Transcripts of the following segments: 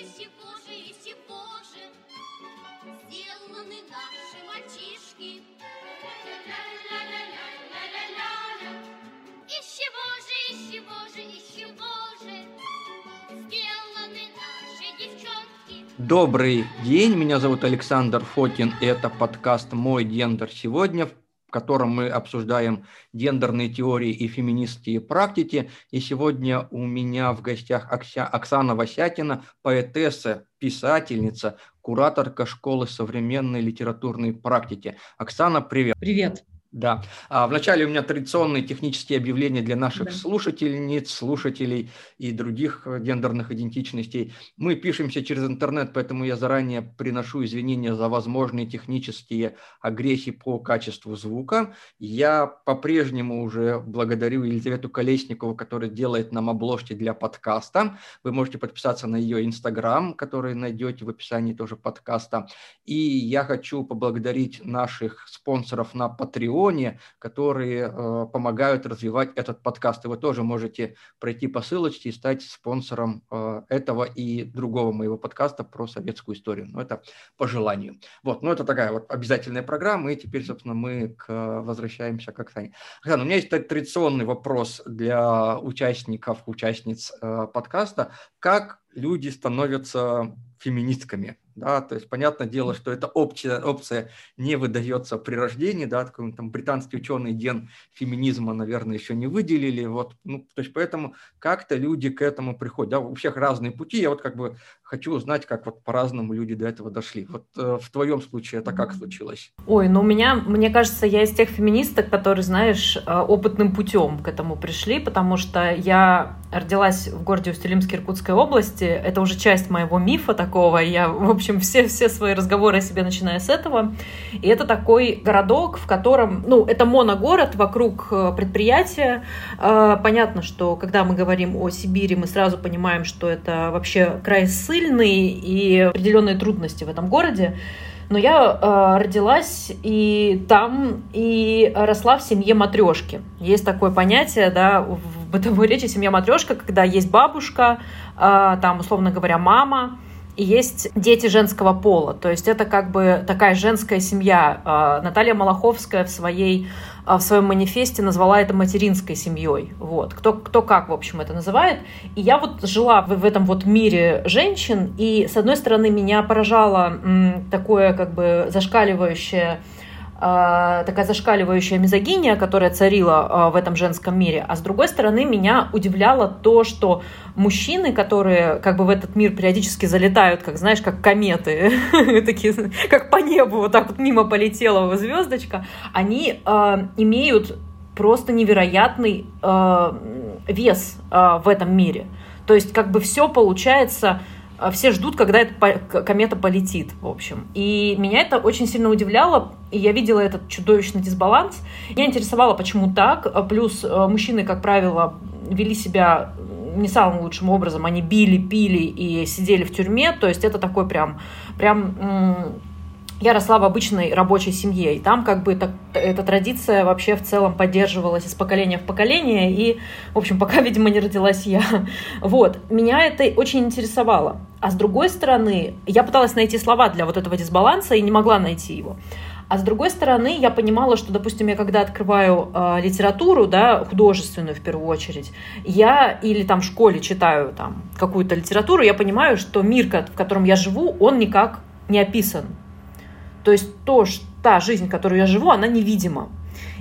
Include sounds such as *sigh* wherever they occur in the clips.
из же, из же сделаны наши мальчишки? Ля-ля-ля-ля-ля-ля-ля-ля. Сделаны наши девчонки? Добрый день, меня зовут Александр Фокин, и это подкаст «Мой гендер сегодня», в котором мы обсуждаем гендерные теории и феминистские практики. И сегодня у меня в гостях Оксана Васятина, поэтесса, писательница, кураторка школы современной литературной практики. Оксана, привет. Привет. Да. А вначале у меня традиционные технические объявления для наших Да. слушательниц, слушателей и других э, гендерных идентичностей. Мы пишемся через интернет, поэтому я заранее приношу извинения за возможные технические огрехи по качеству звука. Я по-прежнему уже благодарю Елизавету Колесникову, которая делает нам обложки для подкаста. Вы можете подписаться на ее инстаграм, который найдете в описании тоже подкаста. И я хочу поблагодарить наших спонсоров на Patreon, которые э, помогают развивать этот подкаст. И вы тоже можете пройти по ссылочке и стать спонсором э, этого и другого моего подкаста про советскую историю. Но это по желанию. Вот, ну это такая вот обязательная программа. И теперь, собственно, мы к, возвращаемся к Оксане. Оксана, у меня есть традиционный вопрос для участников, участниц э, подкаста. Как люди становятся феминистками? Да, то есть, понятное дело, что эта опция, опция не выдается при рождении, да, такой, там британский ученый ген феминизма, наверное, еще не выделили, вот, ну, то есть, поэтому как-то люди к этому приходят, да, у всех разные пути, я вот как бы хочу узнать, как вот по-разному люди до этого дошли. Вот э, в твоем случае это как случилось? Ой, ну у меня, мне кажется, я из тех феминисток, которые, знаешь, э, опытным путем к этому пришли, потому что я родилась в городе Усть-Илимске Иркутской области. Это уже часть моего мифа такого. Я, в общем, все, все свои разговоры о себе начинаю с этого. И это такой городок, в котором, ну, это моногород вокруг э, предприятия. Э, Понятно, что когда мы говорим о Сибири, мы сразу понимаем, что это вообще край ссыльный и определенные трудности в этом городе. Но я э, родилась и там, и росла в семье матрешки. Есть такое понятие, да, в бытовой речи семья матрешка, когда есть бабушка, э, там, условно говоря, мама, и есть дети женского пола. То есть это как бы такая женская семья. Э, Наталья Малаховская в своей а, в своем манифесте назвала это материнской семьей. Вот. Кто, кто как, в общем, это называет. И я вот жила в, в этом вот мире женщин, и, с одной стороны, меня поражало м, такое как бы зашкаливающее а, такая зашкаливающая мизогиния, которая царила а, в этом женском мире, а с другой стороны меня удивляло то, что мужчины, которые как бы в этот мир периодически залетают, как знаешь, как кометы, *laughs* такие, как по небу вот так вот мимо полетела звездочка, они э, имеют просто невероятный вес в этом мире. То есть как бы все получается все ждут, когда эта комета полетит, в общем. И меня это очень сильно удивляло, и я видела этот чудовищный дисбаланс. Меня интересовало, почему так. Плюс мужчины, как правило, вели себя не самым лучшим образом. Они били, пили и сидели в тюрьме. То есть это такой прям, прям я росла в обычной рабочей семье, и там как бы так, эта традиция вообще в целом поддерживалась из поколения в поколение, и, в общем, пока, *laughs* видимо, не родилась я. Вот, меня это очень интересовало. А с другой стороны, я пыталась найти слова для вот этого дисбаланса и не могла найти его. А с другой стороны, я понимала, что, допустим, я когда открываю э, литературу, да, художественную в первую очередь, я или там в школе читаю там какую-то литературу, я понимаю, что мир, в котором я живу, он никак не описан. То есть то, что, та жизнь, которую я живу, она невидима.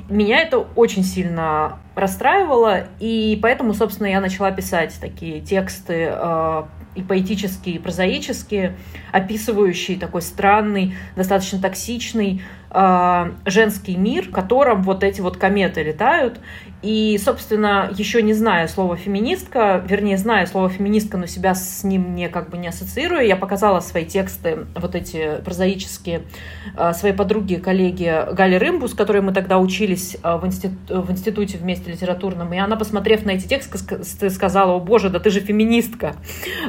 Меня это очень сильно расстраивало, и поэтому, собственно, я начала писать такие тексты э, и поэтические, и прозаические, описывающие такой странный, достаточно токсичный э, женский мир, в котором вот эти вот кометы летают. И, собственно, еще не зная слова феминистка, вернее, зная слово феминистка, но себя с ним не как бы не ассоциирую, я показала свои тексты, вот эти прозаические, своей подруге, коллеге Гале Рымбу, с которой мы тогда учились в, институ, в институте вместе литературном, и она, посмотрев на эти тексты, сказала, о боже, да ты же феминистка.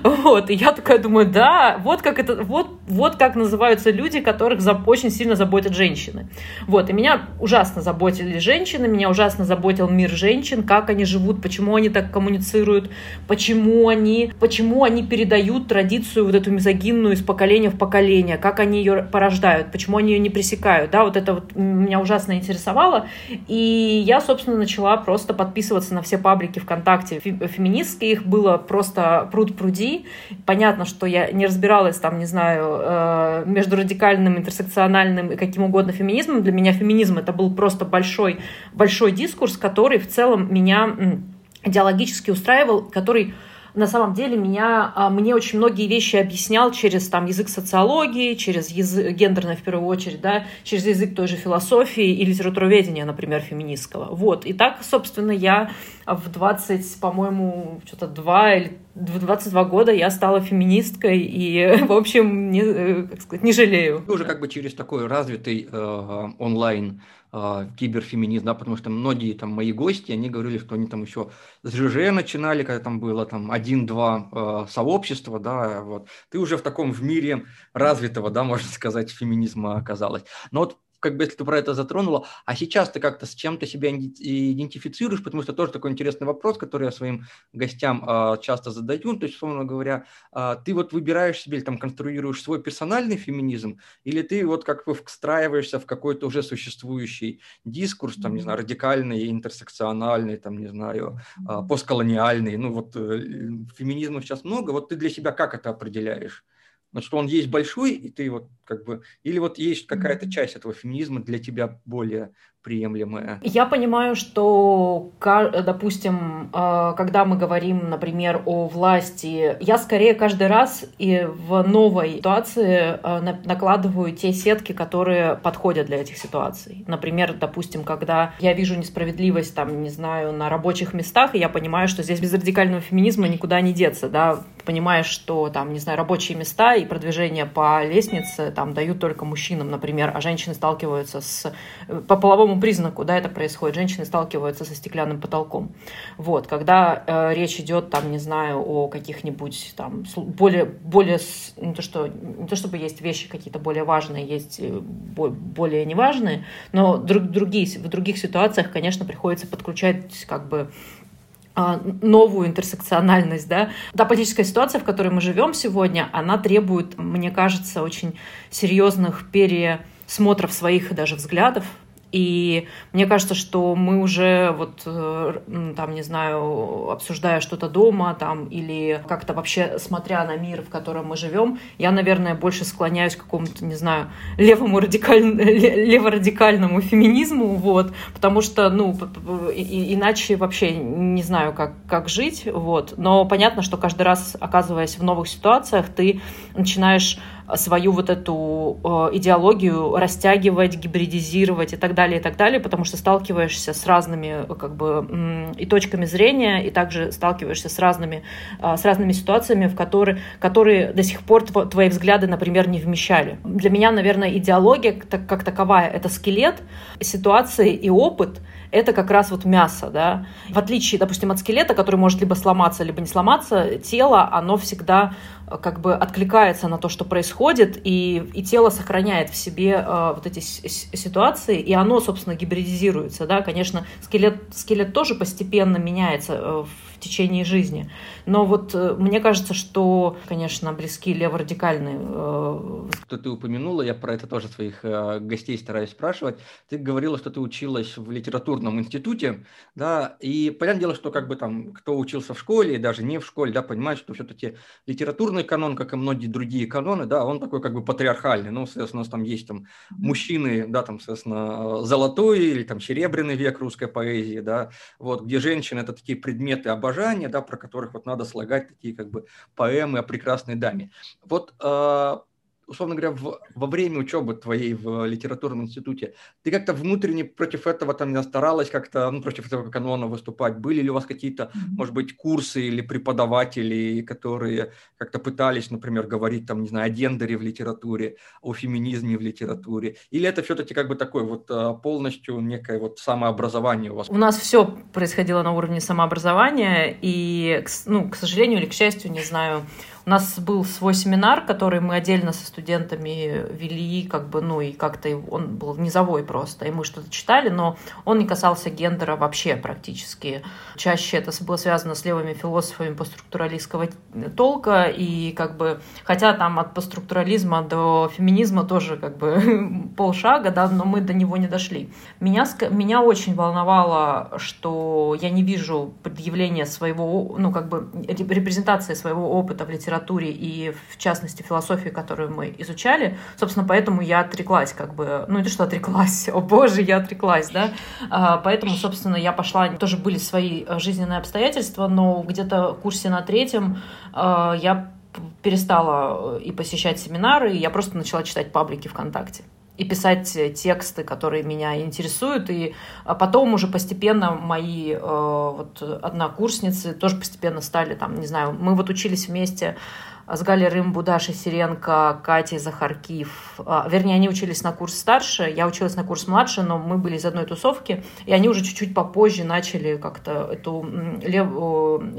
*laughs* Вот, и я такая думаю, да, вот как это, вот, вот как называются люди, которых очень сильно заботят женщины. Вот, и меня ужасно заботили женщины, меня ужасно заботил мир женщин, как они живут, почему они так коммуницируют, почему они, почему они передают традицию вот эту мизогинную из поколения в поколение, как они ее порождают, почему они ее не пресекают, да, вот это вот меня ужасно интересовало, и я, собственно, начала просто подписываться на все паблики ВКонтакте. Феминистские, их было просто пруд пруди, понятно, что я не разбиралась там, не знаю, э, между радикальным, интерсекциональным и каким угодно феминизмом, для меня феминизм это был просто большой, большой дискурс, который в целом меня идеологически устраивал, который на самом деле меня, а, мне очень многие вещи объяснял через там, язык социологии, через язык гендерной в первую очередь, да, через язык той же философии и литературоведения, например, феминистского. Вот. И так, собственно, я в 20, по-моему, что-то 2 или в 22 года я стала феминисткой и, *laughs* в общем, не, э, как сказать, не жалею. Уже как бы через такой развитый э, онлайн э, киберфеминизм, да, потому что многие там мои гости, они говорили, что они там еще с ЖЖ начинали, когда там было там один-два э, сообщества, да, вот. Ты уже в таком в мире развитого, да, можно сказать, феминизма оказалась. Но вот как бы если ты про это затронула, а сейчас ты как-то с чем-то себя идентифицируешь, потому что тоже такой интересный вопрос, который я своим гостям э, часто задаю, то есть, условно говоря, э, ты вот выбираешь себе или там конструируешь свой персональный феминизм, или ты вот как бы встраиваешься в какой-то уже существующий дискурс, там, не знаю, радикальный, интерсекциональный, там, не знаю, э, постколониальный, ну вот э, феминизма сейчас много, вот ты для себя как это определяешь? Но что он есть большой, и ты вот как бы, или вот есть какая-то часть этого феминизма для тебя более приемлемая? Я понимаю, что, допустим, э, когда мы говорим, например, о власти, я скорее каждый раз и в новой ситуации э, накладываю те сетки, которые подходят для этих ситуаций. Например, допустим, когда я вижу несправедливость, там, не знаю, на рабочих местах, и я понимаю, что здесь без радикального феминизма никуда не деться, да, понимаешь, что там, не знаю, рабочие места и продвижение по лестнице там дают только мужчинам, например, а женщины сталкиваются с по половому признаку, да, это происходит. Женщины сталкиваются со стеклянным потолком. Вот, когда э, речь идет, там, не знаю, о каких-нибудь там более, более, не то, что, не то чтобы есть вещи какие-то более важные, есть э, более неважные, но друг, другие, в других ситуациях, конечно, приходится подключать как бы новую интерсекциональность, да. Та политическая ситуация, в которой мы живем сегодня, она требует, мне кажется, очень серьезных пересмотров своих даже взглядов и мне кажется, что мы уже вот э, там, не знаю, обсуждая что-то дома там или как-то вообще смотря на мир, в котором мы живем, я, наверное, больше склоняюсь к какому-то, не знаю, левому радикаль... леворадикальному феминизму, вот, потому что, ну, иначе вообще не знаю, как, как жить, вот. Но понятно, что каждый раз, оказываясь в новых ситуациях, ты начинаешь свою вот эту э, идеологию растягивать, гибридизировать и так далее, и так далее, потому что сталкиваешься с разными как бы и точками зрения, и также сталкиваешься с разными, э, с разными ситуациями, в которые, которые до сих пор твои взгляды, например, не вмещали. Для меня, наверное, идеология как таковая — это скелет, ситуации и опыт — это как раз вот мясо, да. В отличие, допустим, от скелета, который может либо сломаться, либо не сломаться, тело, оно всегда э, как бы откликается на то, что происходит, и, и тело сохраняет в себе э, вот эти ситуации, и оно, собственно, гибридизируется, да. Конечно, скелет, скелет тоже постепенно меняется э, в течение жизни. Но вот э, мне кажется, что, конечно, близки леворадикальные. Э, что ты упомянула, я про это тоже своих э, гостей стараюсь спрашивать. Ты говорила, что ты училась в литературном институте, да, и понятное дело, что как бы там, кто учился в школе и даже не в школе, да, понимает, что все-таки литературный канон, как и многие другие каноны, да, он такой как бы патриархальный. Ну, соответственно, у нас там есть там мужчины, да, там, соответственно, золотой или там серебряный век русской поэзии, да, вот, где женщины это такие предметы обожания, обожания, да, про которых вот надо слагать такие как бы поэмы о прекрасной даме. Вот а, условно говоря, в, во время учебы твоей в литературном институте, ты как-то внутренне против этого там не старалась как-то, ну, против этого канона выступать? Были ли у вас какие-то, может быть, курсы или преподаватели, которые как-то пытались, например, говорить там, не знаю, о гендере в литературе, о феминизме в литературе? Или это все-таки как бы такое вот а, полностью некое вот самообразование у вас? У нас все происходило на уровне самообразования, и, ну, к сожалению или к счастью, не знаю, у нас был свой семинар, который мы отдельно со студентами вели, как бы, ну, и как-то он был низовой просто, и мы что-то читали, но он не касался гендера вообще практически. Чаще это было связано с левыми философами постструктуралистского толка, и как бы, хотя там от постструктурализма до феминизма тоже как бы *laughs* полшага, да, но мы до него не дошли. Меня, меня очень волновало, что я не вижу предъявления своего, ну, как бы, репрезентации своего опыта в литературе и, в частности, философии, которую мы изучали. Собственно, поэтому я отреклась, как бы, ну, это что отреклась? *laughs* О боже, я отреклась, да? А, поэтому, собственно, я пошла, тоже были свои жизненные обстоятельства, но где-то в курсе на третьем а, я перестала и посещать семинары, и я просто начала читать паблики ВКонтакте и писать тексты, которые меня интересуют. И а потом уже постепенно мои э, вот однокурсницы тоже постепенно стали там, не знаю, мы вот учились вместе с Галей Рымбу, Дашей Сиренко, Катей Захаркив. А, вернее, они учились на курс старше, я училась на курс младше, но мы были из одной тусовки, и они уже чуть-чуть попозже начали как-то эту лев...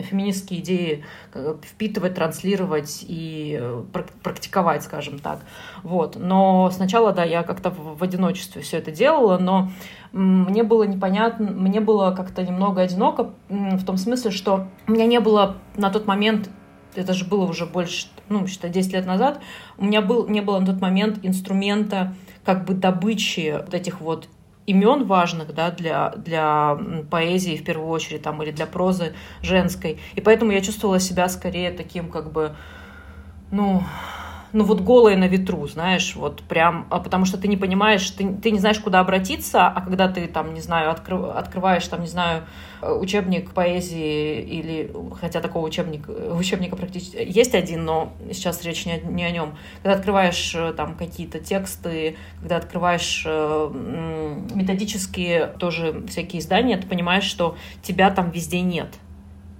феминистские идеи э, впитывать, транслировать и э, практиковать, скажем так. Вот. Но сначала, да, я как-то в одиночестве все это делала, но мне было непонятно, мне было как-то немного одиноко в том смысле, что у меня не было на тот момент это же было уже больше, ну, считай, 10 лет назад, у меня был, не было на тот момент инструмента как бы добычи вот этих вот имен важных да, для, для поэзии в первую очередь там, или для прозы женской. И поэтому я чувствовала себя скорее таким как бы, ну, ну вот голые на ветру, знаешь, вот прям, а потому что ты не понимаешь, ты, ты не знаешь, куда обратиться, а когда ты там, не знаю, открыв, открываешь там, не знаю, учебник поэзии или, хотя такого учебника, учебника практически есть один, но сейчас речь не, не о нем. Когда открываешь э, там какие-то тексты, когда открываешь э, методические тоже всякие издания, ты понимаешь, что тебя там везде нет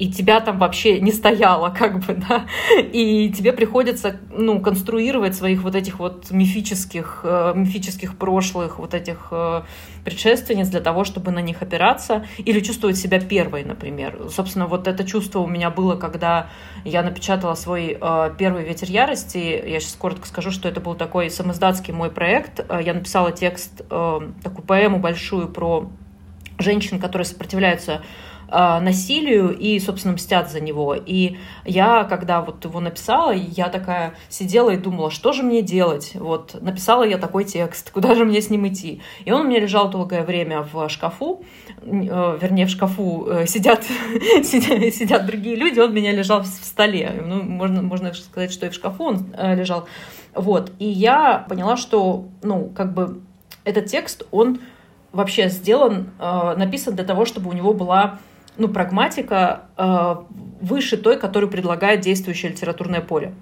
и тебя там вообще не стояло, *laughs* как бы, да, и тебе приходится, ну, конструировать своих вот этих вот мифических, э, мифических прошлых вот этих э, предшественниц для того, чтобы на них опираться или чувствовать себя первой, например. Собственно, вот это чувство у меня было, когда я напечатала свой э, первый «Ветер ярости». Я сейчас коротко скажу, что это был такой самоздатский мой проект. Я написала текст, такую поэму большую про женщин, которые сопротивляются насилию и, собственно, мстят за него. И я, когда вот его написала, я такая сидела и думала, что же мне делать? Вот, написала я такой текст, *laughs* куда же мне с ним идти? И он у меня лежал долгое время в шкафу, э, вернее, в шкафу э, сидят, *laughs* сидят, сидят другие люди, он у меня лежал в столе. Ну, можно, можно сказать, что и в шкафу он э, лежал. Вот, и я поняла, что, ну, как бы этот текст, он вообще сделан, написан для того, чтобы у него была ну, прагматика э, выше той, которую предлагает действующее литературное поле.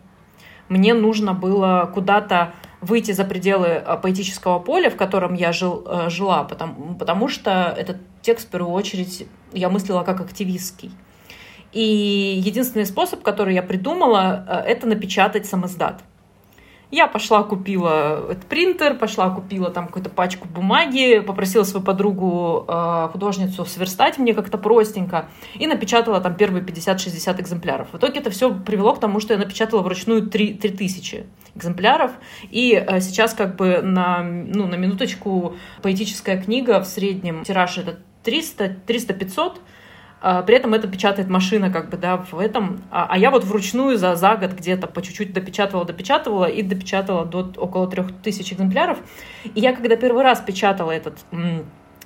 Мне нужно было куда-то выйти за пределы э, поэтического поля, в котором я жил, э, жила, потому, потому что этот текст, в первую очередь, я мыслила как активистский. И единственный способ, который я придумала, э, это напечатать самоздат. Я пошла, купила этот принтер, пошла, купила там какую-то пачку бумаги, попросила свою подругу, э, художницу, сверстать мне как-то простенько и напечатала там первые 50-60 экземпляров. В итоге это все привело к тому, что я напечатала вручную 3, 3000 экземпляров. И э, сейчас как бы на, ну, на минуточку поэтическая книга в среднем тираж это 300, 300-500, а, при этом это печатает машина, как бы, да, в этом. А, а я вот вручную за, за год где-то по чуть-чуть допечатывала, допечатывала и допечатала до около трех тысяч экземпляров. И я, когда первый раз печатала этот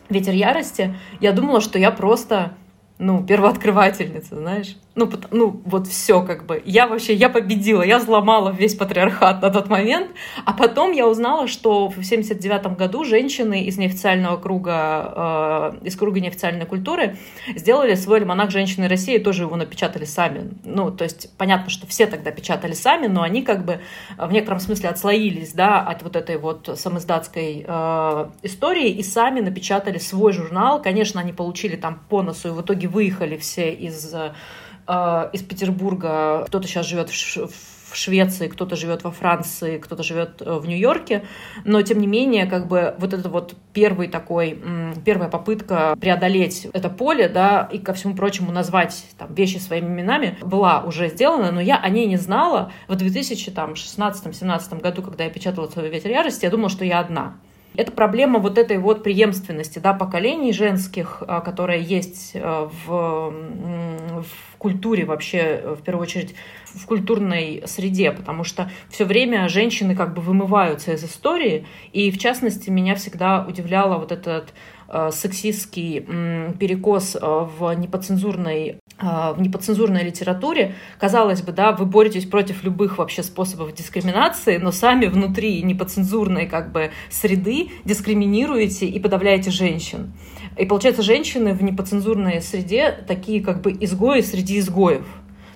«Ветер ярости», я думала, что я просто, ну, первооткрывательница, знаешь ну, ну, вот все как бы. Я вообще, я победила, я взломала весь патриархат на тот момент. А потом я узнала, что в 79 году женщины из неофициального круга, э, из круга неофициальной культуры сделали свой альманах «Женщины России», тоже его напечатали сами. Ну, то есть понятно, что все тогда печатали сами, но они как бы в некотором смысле отслоились, да, от вот этой вот самоиздатской э, истории и сами напечатали свой журнал. Конечно, они получили там по носу и в итоге выехали все из Э, из Петербурга, кто-то сейчас живет в в Швеции, кто-то живет во Франции, кто-то живет э, в Нью-Йорке, но тем не менее, как бы вот это вот первый такой, первая попытка преодолеть это поле, да, и ко всему прочему назвать там вещи своими именами была уже сделана, но я о ней не знала. В 2016-2017 году, когда я печатала свою «Ветер ярости», я думала, что я одна. Это проблема вот этой вот преемственности да, поколений женских, а, которая есть а, в, в культуре вообще, в первую очередь, в культурной среде, потому что все время женщины как бы вымываются из истории, и в частности меня всегда удивляло вот этот Э, сексистский перекос э, в неподцензурной э, в неподцензурной литературе. Казалось бы, да, вы боретесь против любых вообще способов дискриминации, но сами внутри неподцензурной как бы среды дискриминируете и подавляете женщин. И получается, женщины в неподцензурной среде такие как бы изгои среди изгоев.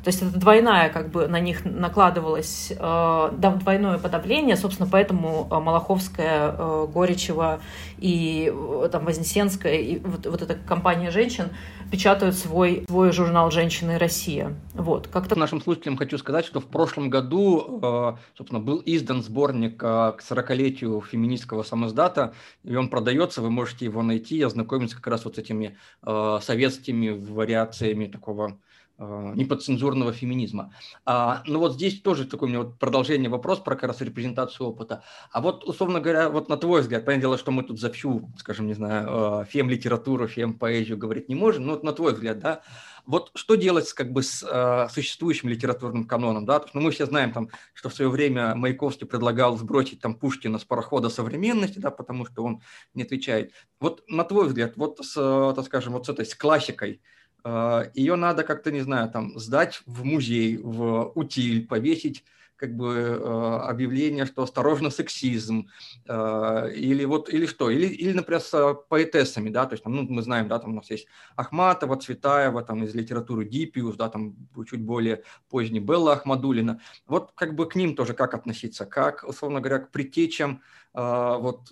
То есть это двойная, как бы на них накладывалось э, двойное подавление, собственно, поэтому э, Малаховская, э, Горячева и э, там Вознесенская, и вот, вот эта компания женщин печатают свой, свой журнал «Женщины Россия». Вот, как-то... Нашим слушателям хочу сказать, что в прошлом году, э, собственно, был издан сборник э, к 40-летию феминистского самоздата, и он продается, вы можете его найти, ознакомиться как раз вот с этими советскими вариациями такого Э, неподцензурного феминизма. А, ну вот здесь тоже такое у меня вот продолжение вопрос про как раз репрезентацию опыта. А вот, условно говоря, вот на твой взгляд, понятное дело, что мы тут за всю, скажем, не знаю, э, фем-литературу, фем-поэзию говорить не можем, но вот на твой взгляд, да, вот что делать как бы с э, существующим литературным каноном, да, ну, мы все знаем там, что в свое время Маяковский предлагал сбросить там Пушкина с парохода современности, да, потому что он не отвечает. Вот на твой взгляд, вот с, так скажем, вот с этой с классикой, ее надо как-то, не знаю, там сдать в музей, в утиль, повесить как бы а, объявление, что осторожно сексизм, а, или вот, или что, или, или, например, с поэтессами, да, то есть, ну, мы знаем, да, там у нас есть Ахматова, Цветаева, там из литературы Дипиус, да, там чуть более поздний Белла Ахмадулина, вот как бы к ним тоже как относиться, как, условно говоря, к предтечам а, вот,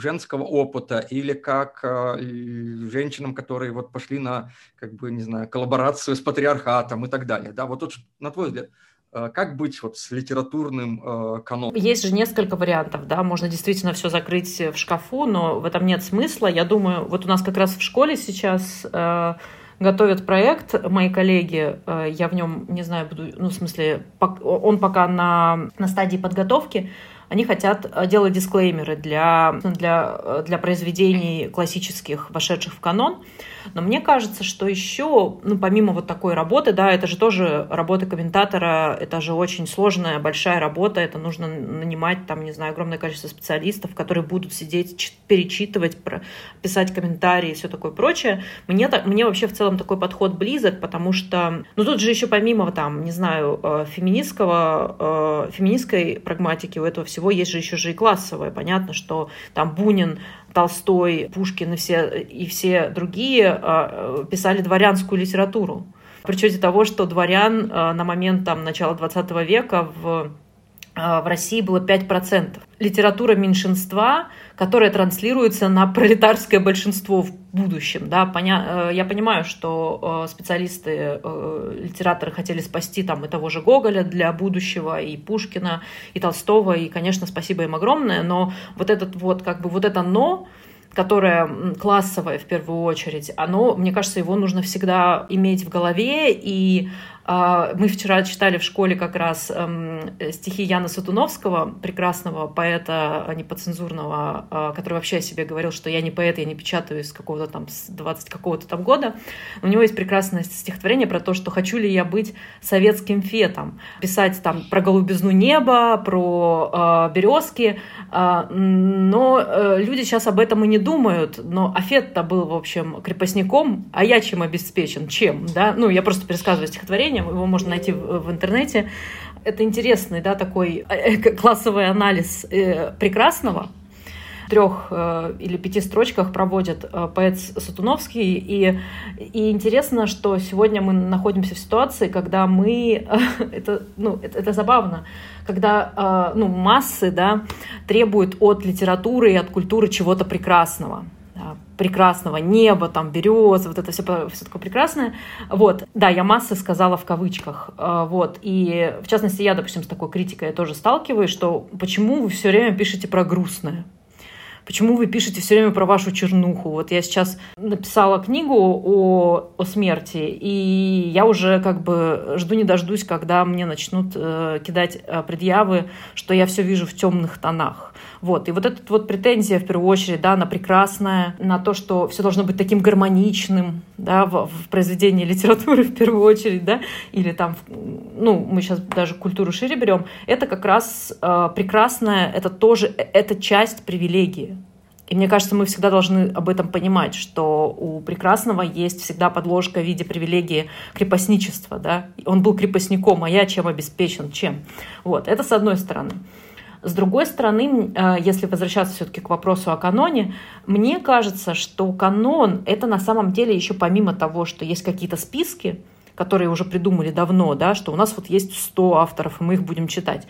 женского опыта или как женщинам, которые вот пошли на, как бы, не знаю, коллаборацию с патриархатом и так далее. Да, вот тут, на твой взгляд, как быть вот с литературным каноном? Есть же несколько вариантов, да, можно действительно все закрыть в шкафу, но в этом нет смысла. Я думаю, вот у нас как раз в школе сейчас э, готовят проект мои коллеги, э, я в нем, не знаю, буду, ну, в смысле, он пока на, на стадии подготовки, они хотят э, делать дисклеймеры для, для, э, для произведений классических, вошедших в канон. Но мне кажется, что еще, ну, помимо вот такой работы, да, это же тоже работа комментатора, это же очень сложная, большая работа, это нужно нанимать, там, не знаю, огромное количество специалистов, которые будут сидеть, перечитывать, писать комментарии и все такое прочее. Мне, так, мне вообще в целом такой подход близок, потому что, ну, тут же еще помимо, там, не знаю, э, феминистского, феминистской прагматики у этого всего всего есть же еще же и классовое. Понятно, что там Бунин, Толстой, Пушкин и все, и все другие а, писали дворянскую литературу. При учете того, что дворян а, на момент там, начала 20 века в в России было 5%. Литература меньшинства, которая транслируется на пролетарское большинство в будущем. Да, поня... Э, я понимаю, что э, специалисты, э, литераторы хотели спасти там и того же Гоголя для будущего, и Пушкина, и Толстого, и, конечно, спасибо им огромное, но вот этот вот, как бы вот это «но», которое классовое в первую очередь, оно, мне кажется, его нужно всегда иметь в голове и мы вчера читали в школе как раз эм, стихи Яна Сатуновского, прекрасного поэта а, неподцензурного, а, который вообще о себе говорил, что я не поэт, я не печатаю с какого-то там, с 20 какого-то там года. У него есть прекрасное стихотворение про то, что хочу ли я быть советским фетом, писать там про голубизну неба, про березки, но э, люди сейчас об этом и не думают, но Афет-то был, в общем, крепостником, а я чем обеспечен? Чем? Да? Ну, я просто пересказываю стихотворение, его можно найти в, в интернете. Это интересный, да, такой э, э, классовый анализ э, прекрасного, трех или пяти строчках проводит поэт Сатуновский. И, и интересно, что сегодня мы находимся в ситуации, когда мы... *laughs* Это, ну, это, это забавно. Когда ну, массы да, требуют от литературы и от культуры чего-то прекрасного прекрасного неба, там, березы, вот это все, все такое прекрасное. Вот, да, я массы сказала в кавычках. Э, вот, и в частности, я, допустим, с такой критикой я тоже сталкиваюсь, что почему вы все время пишете про грустное? Почему вы пишете все время про вашу чернуху? Вот я сейчас написала книгу о, о смерти, и я уже как бы жду не дождусь, когда мне начнут э, кидать э, предъявы, что я все вижу в темных тонах. Вот. И вот эта вот претензия, в первую очередь, да, на прекрасное, на то, что все должно быть таким гармоничным, да, в, в произведении литературы, в первую очередь, да, или там, ну, мы сейчас даже культуру шире берем, это как раз э, прекрасное, это тоже, э, это часть привилегии. И мне кажется, мы всегда должны об этом понимать, что у прекрасного есть всегда подложка в виде привилегии крепостничества. Да? Он был крепостником, а я чем обеспечен? Чем? Вот, это с одной стороны. С другой стороны, э, если возвращаться все-таки к вопросу о каноне, мне кажется, что канон — это на самом деле еще помимо того, что есть какие-то списки, которые уже придумали давно, да, что у нас вот есть 100 авторов, и мы их будем читать.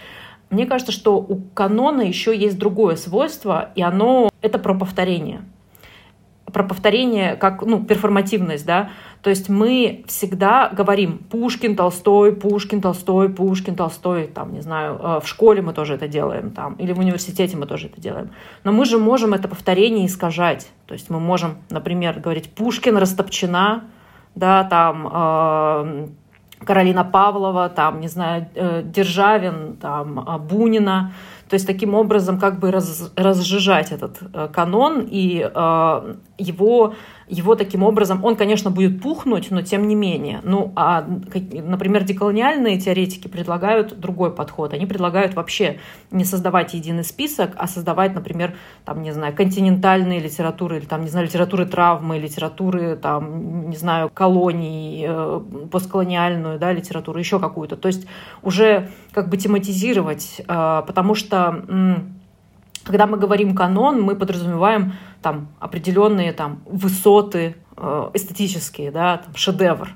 Мне кажется, что у канона еще есть другое свойство, и оно — это про повторение. Про повторение как ну, перформативность, да, то есть мы всегда говорим Пушкин, Толстой, Пушкин, Толстой, Пушкин, Толстой, там, не знаю, э, в школе мы тоже это делаем, там, или в университете мы тоже это делаем. Но мы же можем это повторение искажать, то есть мы можем, например, говорить Пушкин, Растопчена, да, там, э, Каролина Павлова, там, не знаю, э, Державин, там, э, Бунина, то есть таким образом как бы раз, разжижать этот э, канон и э, его его таким образом, он, конечно, будет пухнуть, но тем не менее. Ну, а, например, деколониальные теоретики предлагают другой подход. Они предлагают вообще не создавать единый список, а создавать, например, там, не знаю, континентальные литературы, или там, не знаю, литературы травмы, литературы, там, не знаю, колоний, э, постколониальную, да, литературу, еще какую-то. То есть уже как бы тематизировать, э, потому что когда мы говорим канон, мы подразумеваем там определенные там высоты э, эстетические, да, там, шедевр.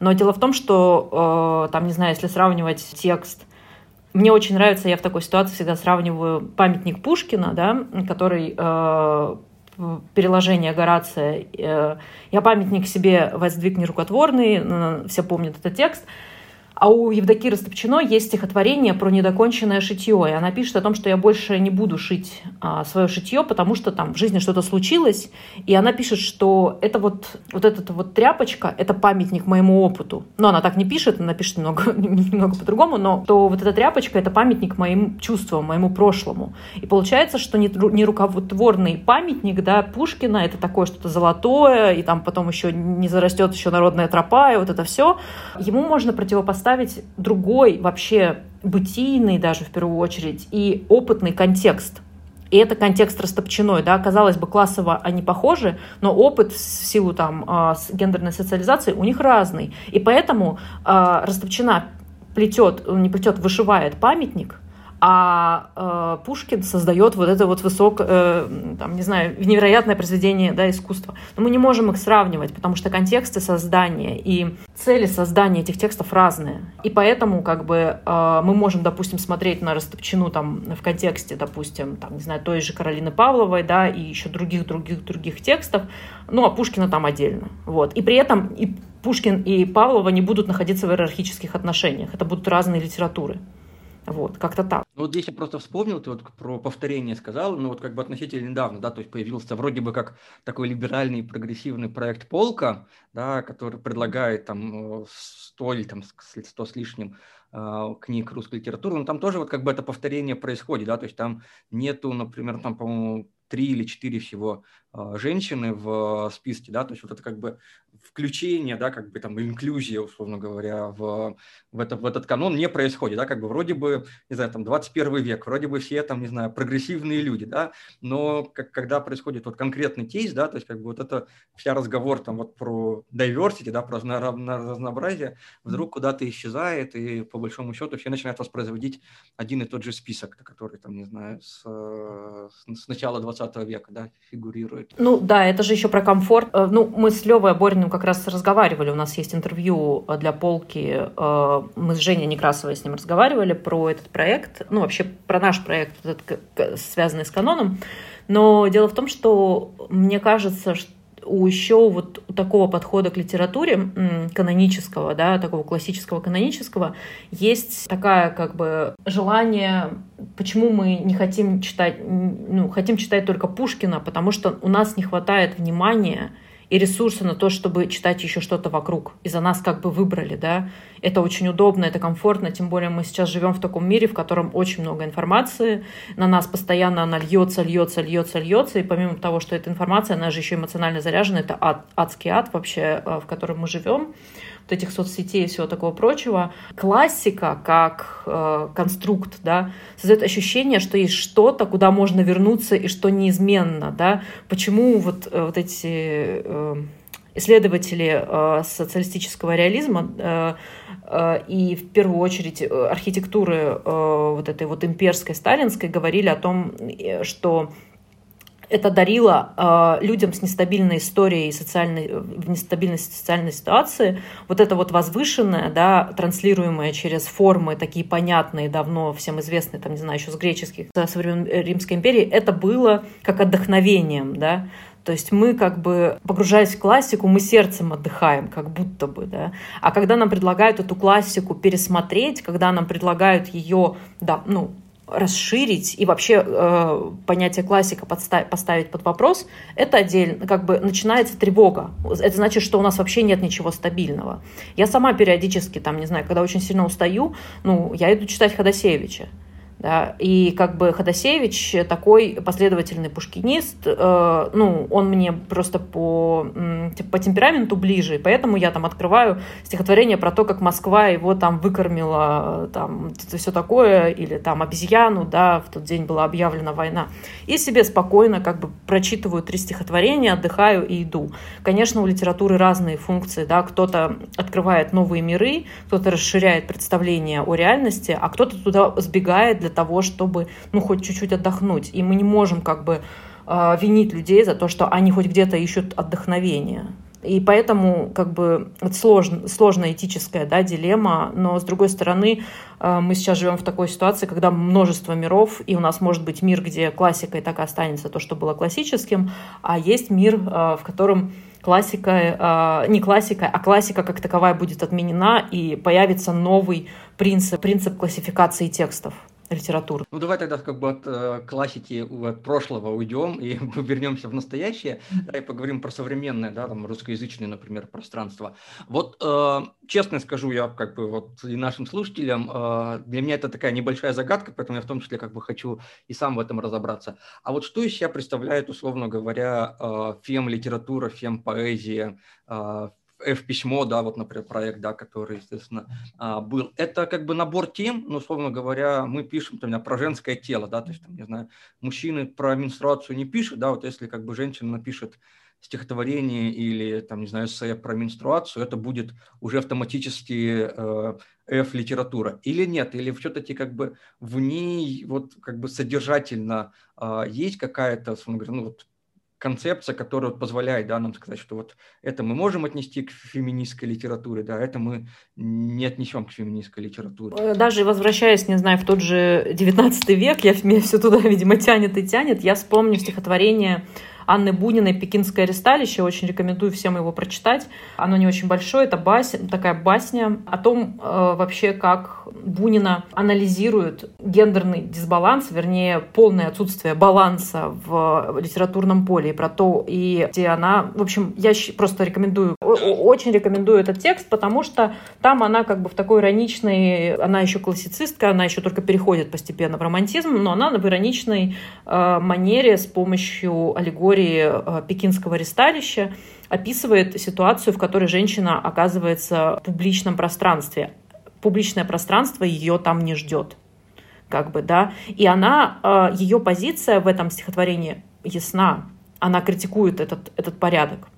Но дело в том, что э, там, не знаю, если сравнивать текст, мне очень нравится, я в такой ситуации всегда сравниваю памятник Пушкина, да, который э, переложение Горация. Э, я памятник себе воздвиг нерукотворный, э, все помнят этот текст. А у Евдокии Растопчино есть стихотворение про недоконченное шитье. И она пишет о том, что я больше не буду шить а, свое шитье, потому что там в жизни что-то случилось. И она пишет, что это вот, вот эта вот тряпочка, это памятник моему опыту. Но она так не пишет, она пишет немного, *laughs* немного по-другому, но то вот эта тряпочка, это памятник моим чувствам, моему прошлому. И получается, что нерукотворный памятник да, Пушкина, это такое что-то золотое, и там потом еще не зарастет еще народная тропа, и вот это все. Ему можно противопоставить поставить другой вообще бытийный даже в первую очередь и опытный контекст. И это контекст растопченой, да, казалось бы, классово они похожи, но опыт в силу там а, гендерной социализации у них разный. И поэтому э, растопчена плетет, не плетет, вышивает памятник, а э, Пушкин создает вот это вот высокое, э, там, не знаю, невероятное произведение да, искусства. Но мы не можем их сравнивать, потому что контексты создания и цели создания этих текстов разные. И поэтому как бы э, мы можем, допустим, смотреть на Растопчину там в контексте, допустим, там, не знаю, той же Каролины Павловой, да, и еще других, других, других текстов, ну, а Пушкина там отдельно. Вот. И при этом и Пушкин и Павлова не будут находиться в иерархических отношениях. Это будут разные литературы. Вот, как-то так. Ну, вот здесь я просто вспомнил, ты вот про повторение сказал, ну вот как бы относительно недавно, да, то есть появился вроде бы как такой либеральный прогрессивный проект «Полка», да, который предлагает там 100 или там 100 с лишним э, книг русской литературы, но там тоже вот как бы это повторение происходит, да, то есть там нету, например, там, по-моему, три или четыре всего а, женщины в списке, да, то есть вот это как бы включение, да, как бы там инклюзия, условно говоря, в, в, это, в этот канон не происходит, да, как бы вроде бы, не знаю, там 21 век, вроде бы все там, не знаю, прогрессивные люди, да, но как, когда происходит вот конкретный кейс, да, то есть как бы вот это вся разговор там вот про diversity, да, про разнообразие, вдруг куда-то исчезает, и по большому счету все начинают воспроизводить один и тот же список, который там, не знаю, с, с начала 20 века, да, фигурирует. Ну да, это же еще про комфорт. Э, ну, мы с Левой Абориным как раз разговаривали, у нас есть интервью э, для полки, э, мы с Женей Некрасовой с ним разговаривали про этот проект, ну вообще про наш проект, этот, связанный с каноном. Но дело в том, что мне кажется, что у еще вот у такого подхода к литературе канонического, да, такого классического канонического, есть такая как бы желание, почему мы не хотим читать, ну, хотим читать только Пушкина, потому что у нас не хватает внимания и ресурсы на то, чтобы читать еще что-то вокруг. И за нас как бы выбрали, да. Это очень удобно, это комфортно, тем более мы сейчас живем в таком мире, в котором очень много информации, на нас постоянно она льется, льется, льется, льется, и помимо того, что эта информация, она же еще эмоционально заряжена, это ад, адский ад вообще, э, в котором мы живем вот этих соцсетей и всего такого прочего. Классика как э, конструкт, да, создает ощущение, что есть что-то, куда можно вернуться и что неизменно, да. Почему вот, э, вот эти э, исследователи э, социалистического реализма э, э, и в первую очередь э, архитектуры вот этой вот имперской сталинской говорили о том, что это дарило э, людям с нестабильной историей, социальной, в нестабильной социальной ситуации, вот это вот возвышенное, да, транслируемое через формы такие понятные, давно всем известные, там, не знаю, еще с греческих, со времен Римской империи, это было как отдохновением, да, то есть мы как бы, погружаясь в классику, мы сердцем отдыхаем, как будто бы, да. А когда нам предлагают эту классику пересмотреть, когда нам предлагают ее, да, ну, расширить и вообще э, понятие классика подставить, поставить под вопрос, это отдельно, как бы начинается тревога. Это значит, что у нас вообще нет ничего стабильного. Я сама периодически, там, не знаю, когда очень сильно устаю, ну, я иду читать Ходосевича. Да, и как бы Ходосевич такой последовательный пушкинист, э, ну, он мне просто по, по темпераменту ближе, и поэтому я там открываю стихотворение про то, как Москва его там выкормила, там, все такое, или там обезьяну, да, в тот день была объявлена война. И себе спокойно как бы прочитываю три стихотворения, отдыхаю и иду. Конечно, у литературы разные функции, да, кто-то открывает новые миры, кто-то расширяет представление о реальности, а кто-то туда сбегает для того, чтобы, ну, хоть чуть-чуть отдохнуть. И мы не можем как бы а, винить людей за то, что они хоть где-то ищут отдохновение. И поэтому как бы это сложно, сложная этическая да, дилемма, но с другой стороны а, мы сейчас живем в такой ситуации, когда множество миров, и у нас может быть мир, где классика и так останется то, что было классическим, а есть мир, а, в котором классика, не классика, а классика как таковая будет отменена, и появится новый принцип, принцип классификации текстов литературы. Ну давай тогда как бы от э, классики, от прошлого уйдем и *laughs* вернемся в настоящее, да, и поговорим про современное, да, там русскоязычное, например, пространство. Вот э, честно скажу я как бы вот и нашим слушателям, э, для меня это такая небольшая загадка, поэтому я в том числе как бы хочу и сам в этом разобраться. А вот что из себя представляет, условно говоря, э, фем-литература, фем-поэзия, э, F-письмо, да, вот, например, проект, да, который, естественно, а, был. Это как бы набор тем, ну, условно говоря, мы пишем там, про женское тело, да, то есть, там, не знаю, мужчины про менструацию не пишут, да, вот если как бы женщина напишет стихотворение или, там, не знаю, эссе про менструацию, это будет уже автоматически э, F-литература. Или нет, или все-таки как бы в ней вот как бы содержательно э, есть какая-то, ну, вот концепция, которая позволяет да, нам сказать, что вот это мы можем отнести к феминистской литературе, да, это мы не отнесем к феминистской литературе. Э, даже возвращаясь, не знаю, в тот же 19 век, я, меня все туда, *laughs* видимо, тянет и тянет, я вспомню стихотворение Анны Буниной «Пекинское ресталище». Очень рекомендую всем его прочитать. Оно не очень большое, это басня, такая басня о том э, вообще, как Бунина анализирует гендерный дисбаланс, вернее, полное отсутствие баланса в литературном поле, и про то, и где она... В общем, я просто рекомендую, очень рекомендую этот текст, потому что там она как бы в такой ироничной... Она еще классицистка, она еще только переходит постепенно в романтизм, но она в ироничной э, манере с помощью аллегории истории э, пекинского ресталища описывает ситуацию, в которой женщина оказывается в публичном пространстве. Публичное пространство ее там не ждет. Как бы, да. И она, э, ее позиция в этом стихотворении ясна. Она критикует этот, этот порядок.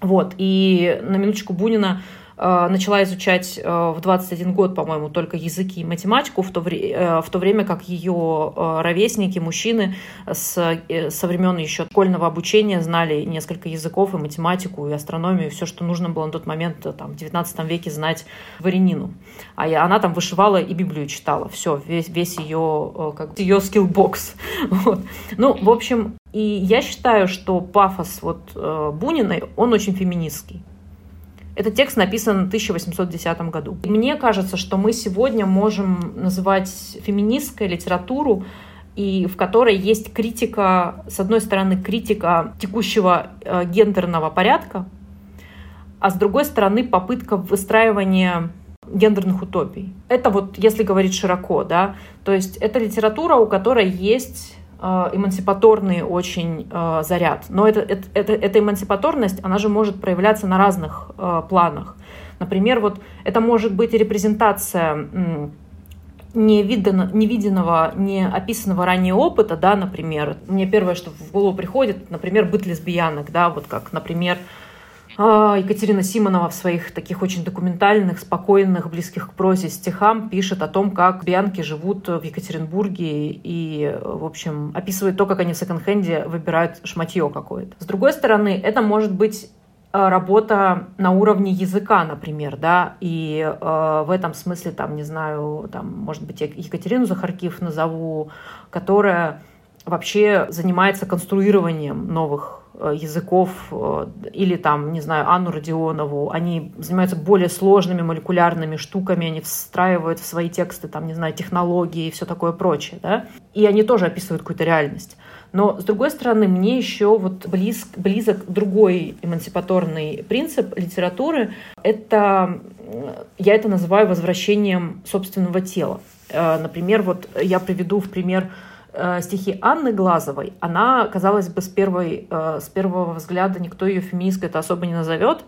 Вот. И на минуточку Бунина начала изучать э, в 21 год, по-моему, только языки и математику, в то, вре- э, в то время как ее ровесники, мужчины с, со времен еще школьного обучения знали несколько языков и математику, и астрономию, и все, что нужно было на тот момент там, в 19 веке знать дворянину. А я, она там вышивала и Библию читала. Все, весь, весь ее, как, ее skillbox. *laughs* Вот. Ну, в общем, и я считаю, что пафос вот Буниной, он очень феминистский. Этот текст написан в 1810 году. Мне кажется, что мы сегодня можем называть феминистской литературу, и в которой есть критика, с одной стороны, критика текущего э, гендерного порядка, а с другой стороны, попытка выстраивания гендерных утопий. Это вот, если говорить широко, да, то есть это литература, у которой есть эмансипаторный очень э, заряд. Но это, это, это, эта эмансипаторность, она же может проявляться на разных э, планах. Например, вот это может быть репрезентация невиданного, невиденного, не описанного ранее опыта, да, например. Мне первое, что в голову приходит, например, быт лесбиянок, да, вот как, например, Екатерина Симонова в своих таких очень документальных, спокойных, близких к прозе стихам пишет о том, как бианки живут в Екатеринбурге и, в общем, описывает то, как они в секонд-хенде выбирают шматье какое-то. С другой стороны, это может быть а, работа на уровне языка, например, да, и э, в этом смысле, там, не знаю, там, может быть, Екатерину Захаркив назову, которая вообще занимается конструированием новых Э, языков э, или там, не знаю, Анну Родионову, они занимаются более сложными молекулярными штуками, они встраивают в свои тексты, там, не знаю, технологии и все такое прочее, да, и они тоже описывают какую-то реальность. Но, с другой стороны, мне еще вот близ, близок другой эмансипаторный принцип литературы. Это, я это называю возвращением собственного тела. Э, например, вот я приведу в пример Э, стихи Анны Глазовой, она, казалось бы, с, первой, э, с первого взгляда никто ее феминисткой это особо не назовет,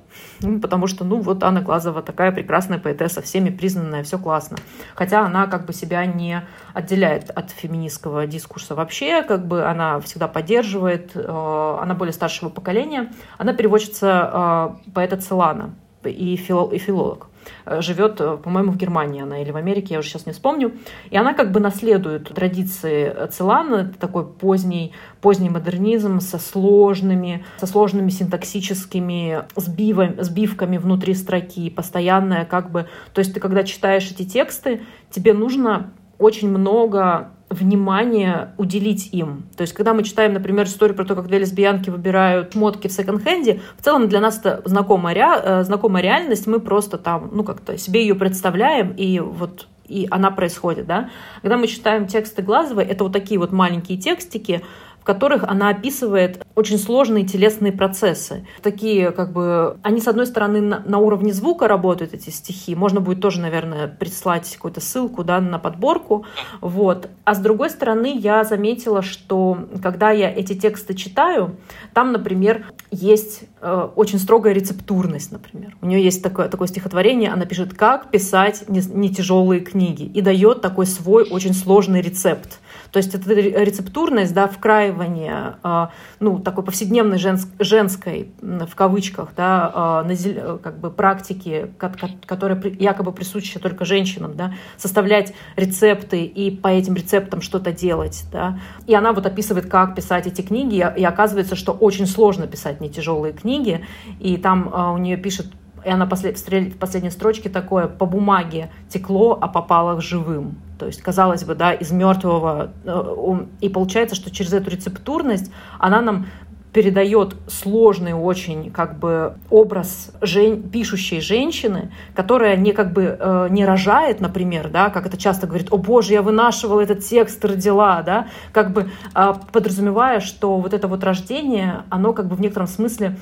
потому что, ну, вот Анна Глазова такая прекрасная поэтесса, всеми признанная, все классно. Хотя она как бы себя не отделяет от феминистского дискурса вообще, как бы она всегда поддерживает, э, она более старшего поколения. Она переводчица поэта Целана и, филолог. Э, живет, э, по-моему, в Германии она или в Америке, я уже сейчас не вспомню. И она как бы наследует традиции Целана, такой поздний, поздний модернизм со сложными, со сложными синтаксическими сбивами, сбивками внутри строки, постоянная как бы... То есть ты когда читаешь эти тексты, тебе нужно очень много внимание уделить им. То есть, когда мы читаем, например, историю про то, как две лесбиянки выбирают шмотки в секонд-хенде, в целом для нас это знакомая, ре... Э, знакомая реальность, мы просто там, ну, как-то себе ее представляем, и вот и она происходит, да. Когда мы читаем тексты Глазовой, это вот такие вот маленькие текстики, в которых она описывает очень сложные телесные процессы. Такие, как бы, они, с одной стороны, на, на уровне звука работают, эти стихи. Можно будет тоже, наверное, прислать какую-то ссылку да, на подборку. Вот. А с другой стороны, я заметила, что когда я эти тексты читаю, там, например, есть э, очень строгая рецептурность, например. У нее есть такое, такое стихотворение, она пишет, как писать не, не тяжелые книги, и дает такой свой очень сложный рецепт. То есть это рецептурность, да, вкраивание, а, ну, такой повседневной женск, женской, в кавычках, да, а, как бы практики, которая якобы присуща только женщинам, да, составлять рецепты и по этим рецептам что-то делать, да. И она вот описывает, как писать эти книги, и оказывается, что очень сложно писать не тяжелые книги, и там а, у нее пишет и она послед, в последней строчке такое по бумаге текло, а попало живым. То есть, казалось бы, да, из мертвого. Э, и получается, что через эту рецептурность она нам передает сложный очень как бы образ жен... пишущей женщины, которая не как бы э, не рожает, например, да, как это часто говорит, о боже, я вынашивала этот текст, родила, да, как бы э, подразумевая, что вот это вот рождение, оно как бы в некотором смысле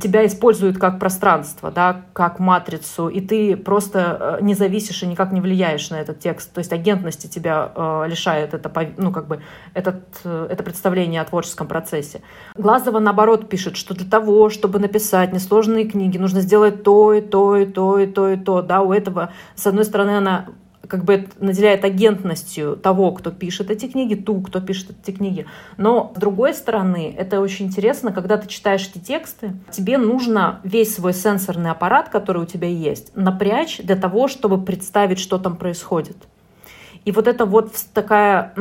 тебя используют как пространство, да, как матрицу, и ты просто э, не зависишь и никак не влияешь на этот текст. То есть агентности тебя э, лишает это, ну, как бы, этот, э, это представление о творческом процессе. Глазова, наоборот, пишет, что для того, чтобы написать несложные книги, нужно сделать то и то, и то, и то, и то. Да, у этого, с одной стороны, она как бы наделяет агентностью того, кто пишет эти книги, ту, кто пишет эти книги. Но, с другой стороны, это очень интересно, когда ты читаешь эти тексты, тебе нужно весь свой сенсорный аппарат, который у тебя есть, напрячь для того, чтобы представить, что там происходит. И вот это вот такая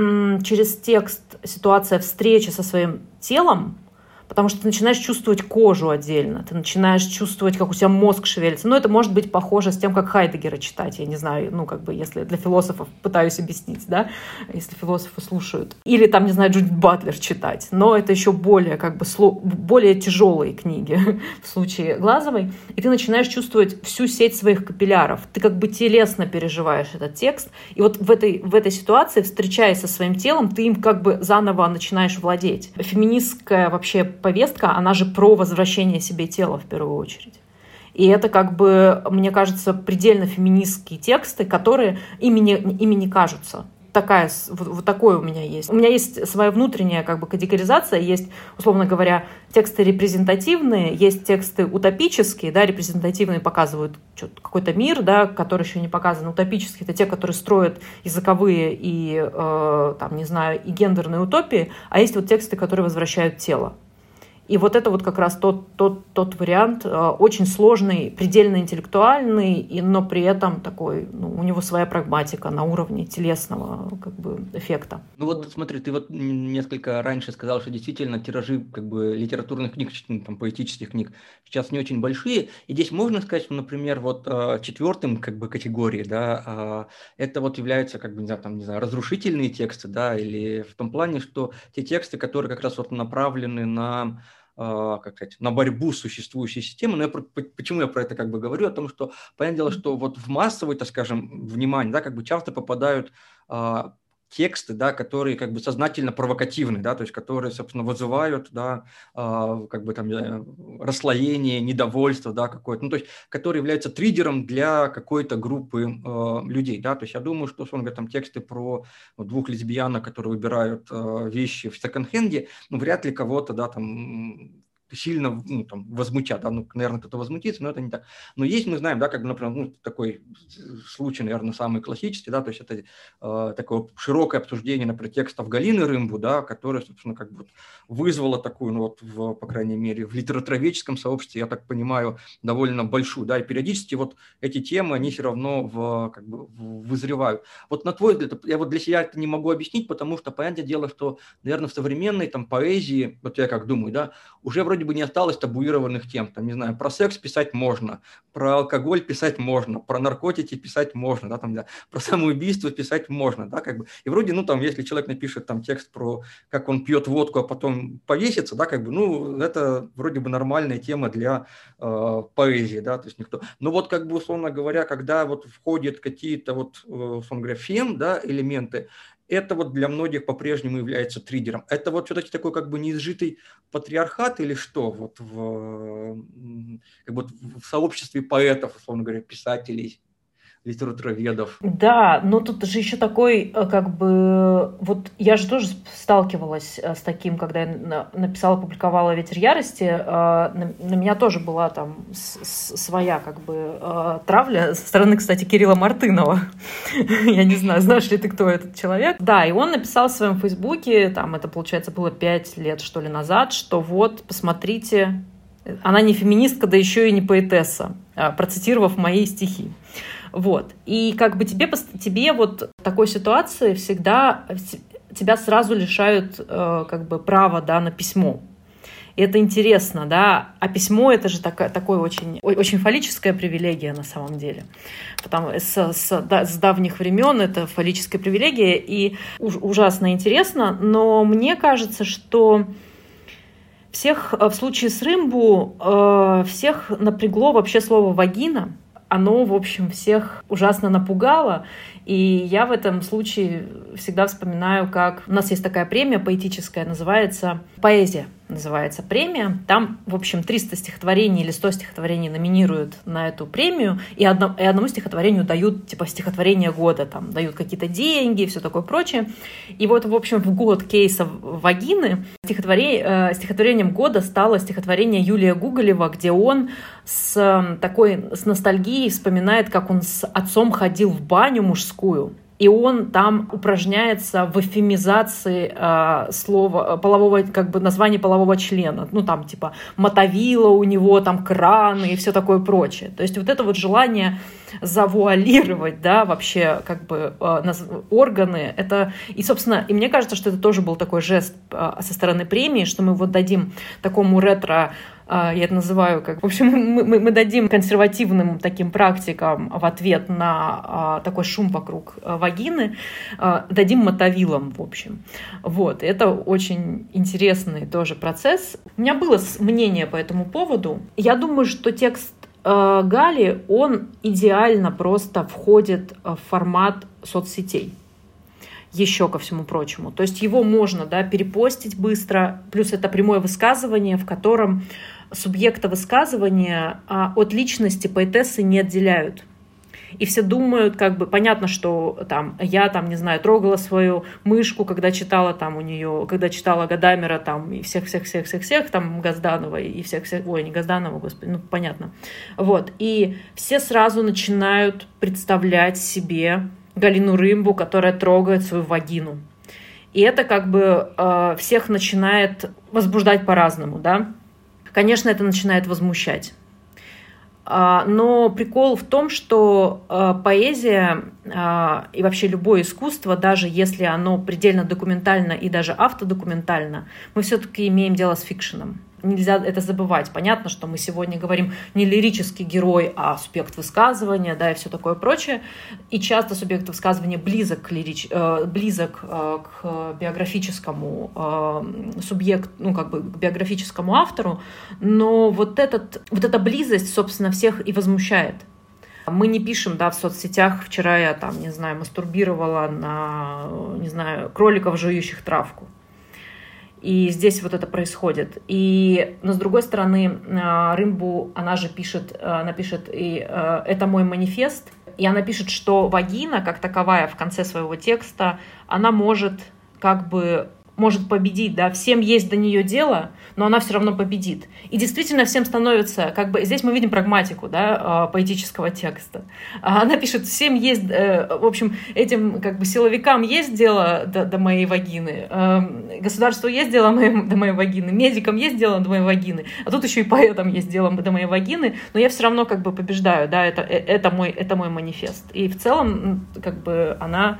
через текст ситуация встречи со своим телом, потому что ты начинаешь чувствовать кожу отдельно, ты начинаешь чувствовать, как у тебя мозг шевелится. Но это может быть похоже с тем, как Хайдегера читать, я не знаю, ну, как бы, если для философов пытаюсь объяснить, да, если философы слушают. Или там, не знаю, Джудит Батлер читать, но это еще более, как бы, более тяжелые книги *laughs* в случае Глазовой, и ты начинаешь чувствовать всю сеть своих капилляров, ты как бы телесно переживаешь этот текст, и вот в этой, в этой ситуации, встречаясь со своим телом, ты им как бы заново начинаешь владеть. Феминистская вообще повестка, она же про возвращение себе тела в первую очередь. И это как бы, мне кажется, предельно феминистские тексты, которые ими не, ими не кажутся. Такая, вот, вот такое у меня есть. У меня есть своя внутренняя как бы категоризация, есть, условно говоря, тексты репрезентативные, есть тексты утопические, да, репрезентативные показывают какой-то мир, да, который еще не показан. Утопические — это те, которые строят языковые и, э, там, не знаю, и гендерные утопии, а есть вот тексты, которые возвращают тело. И вот это вот как раз тот, тот, тот вариант, э, очень сложный, предельно интеллектуальный, и, но при этом такой, ну, у него своя прагматика на уровне телесного как бы, эффекта. Ну вот смотри, ты вот несколько раньше сказал, что действительно тиражи как бы литературных книг, ну, там, поэтических книг сейчас не очень большие, и здесь можно сказать, что, например, вот э, четвертым как бы категории, да, э, это вот являются как бы, не знаю, там, не знаю, разрушительные тексты, да, или в том плане, что те тексты, которые как раз вот направлены на а, как сказать, на борьбу с существующей системой. Но я, почему я про это как бы говорю? О том, что, понятное дело, что вот в массовое, так скажем, внимание, да, как бы часто попадают а, тексты, да, которые как бы сознательно провокативны, да, то есть которые, собственно, вызывают, да, э, как бы там знаю, расслоение, недовольство, да, какое-то, ну, то есть которые являются триггером для какой-то группы э, людей, да, то есть я думаю, что, он говорит, там тексты про вот, двух лесбиянок, которые выбирают э, вещи в секонд-хенде, ну, вряд ли кого-то, да, там сильно ну, там, возмутят, да, ну, наверное, кто-то возмутится, но это не так. Но есть, мы знаем, да, как, например, ну, такой случай, наверное, самый классический, да, то есть это э, такое широкое обсуждение, например, текстов Галины Рымбу, да, которое, собственно, как бы вызвало такую, ну, вот, в, по крайней мере, в литературоведческом сообществе, я так понимаю, довольно большую, да, и периодически вот эти темы, они все равно в, как бы, вызревают. Вот на твой взгляд, я вот для себя это не могу объяснить, потому что, понятное дело, что, наверное, в современной там поэзии, вот я как думаю, да, уже вроде вроде бы не осталось табуированных тем. Там, не знаю, про секс писать можно, про алкоголь писать можно, про наркотики писать можно, да, там, да, про самоубийство писать можно, да, как бы. И вроде, ну, там, если человек напишет там текст про, как он пьет водку, а потом повесится, да, как бы, ну, это вроде бы нормальная тема для э, поэзии, да, то есть никто. Но вот, как бы, условно говоря, когда вот входят какие-то вот, э, условно говоря, фем, да, элементы, это вот для многих по-прежнему является триггером. Это вот все-таки такой как бы неизжитый патриархат или что вот в, как бы в сообществе поэтов, условно говоря, писателей, литературоведов. Да, но тут же еще такой, э, как бы, вот я же тоже сталкивалась э, с таким, когда я написала, публиковала «Ветер ярости», э, на меня тоже была там своя, как бы, травля со стороны, кстати, Кирилла Мартынова. *laughs* Я не знаю, знаешь ли ты, кто этот человек. Да, и он написал в своем фейсбуке, там это, получается, было пять лет, что ли, назад, что вот, посмотрите, она не феминистка, да еще и не поэтесса, процитировав мои стихи. Вот. И как бы тебе, тебе вот в такой ситуации всегда тебя сразу лишают э, как бы права да, на письмо. И это интересно, да. А письмо это же такая, такое очень, очень фаллическая привилегия на самом деле. Потому с, с, да, с давних времен это фаллическая привилегия и уж, ужасно интересно. Но мне кажется, что всех в случае с Рымбу э, всех напрягло вообще слово вагина оно, в общем, всех ужасно напугало. И я в этом случае всегда вспоминаю, как у нас есть такая премия поэтическая, называется «Поэзия». называется премия. Там, в общем, 300 стихотворений или 100 стихотворений номинируют на эту премию, и, одно, и одному стихотворению дают, типа, стихотворение года, там, дают какие-то деньги и все такое прочее. И вот, в общем, в год кейса «Вагины» стихотворение, э, стихотворением года стало стихотворение Юлия Гуголева, где он с такой, с ностальгией вспоминает, как он с отцом ходил в баню мужскую, и он там упражняется в эфемизации э, слова полового, как бы названия полового члена. Ну, там, типа, мотовила у него, там, краны и все такое прочее. То есть вот это вот желание завуалировать, да, вообще, как бы, э, органы, это, и, собственно, и мне кажется, что это тоже был такой жест э, со стороны премии, что мы вот дадим такому ретро а, я это называю как... В общем, *laughs* мы, мы, мы дадим консервативным таким практикам в ответ на а, такой шум вокруг вагины, а, дадим мотовилам, в общем. Вот, это очень интересный тоже процесс. У меня было мнение по этому поводу. Я думаю, что текст Гали, он идеально просто входит в формат соцсетей еще ко всему прочему. То есть его можно да, перепостить быстро, плюс это прямое высказывание, в котором субъекта высказывания а от личности поэтессы не отделяют. И все думают, как бы, понятно, что там, я там, не знаю, трогала свою мышку, когда читала там у нее, когда читала Гадамера там и всех-всех-всех-всех-всех, там Газданова и всех-всех, ой, не Газданова, господи, ну, понятно. Вот, и все сразу начинают представлять себе Галину Рымбу, которая трогает свою вагину. И это как бы э, всех начинает возбуждать по-разному, да. Конечно, это начинает возмущать. А, но прикол в том, что а, поэзия а, и вообще любое искусство, даже если оно предельно документально и даже автодокументально, мы все-таки имеем дело с фикшеном нельзя это забывать. Понятно, что мы сегодня говорим не лирический герой, а субъект высказывания, да, и все такое прочее. И часто субъект высказывания близок к, лирич... Э, близок э, к биографическому э, субъекту, ну, как бы к биографическому автору, но вот, этот, вот эта близость, собственно, всех и возмущает. Мы не пишем, да, в соцсетях, вчера я там, не знаю, мастурбировала на, не знаю, кроликов, жующих травку. И здесь вот это происходит. И, но с другой стороны, а, Рымбу, она же пишет, а, она пишет, и а, это мой манифест, и она пишет, что вагина, как таковая в конце своего текста, она может как бы может победить, да, всем есть до нее дело, но она все равно победит. И действительно всем становится, как бы, здесь мы видим прагматику, да, а, поэтического текста. А она пишет, всем есть, э, в общем, этим, как бы, силовикам есть дело до, до моей вагины, эм, государству есть дело до моей вагины, медикам есть дело до моей вагины, а тут еще и поэтам есть дело до моей вагины, но я все равно, как бы, побеждаю, да, это, э, это, мой, это мой манифест. И в целом, как бы, она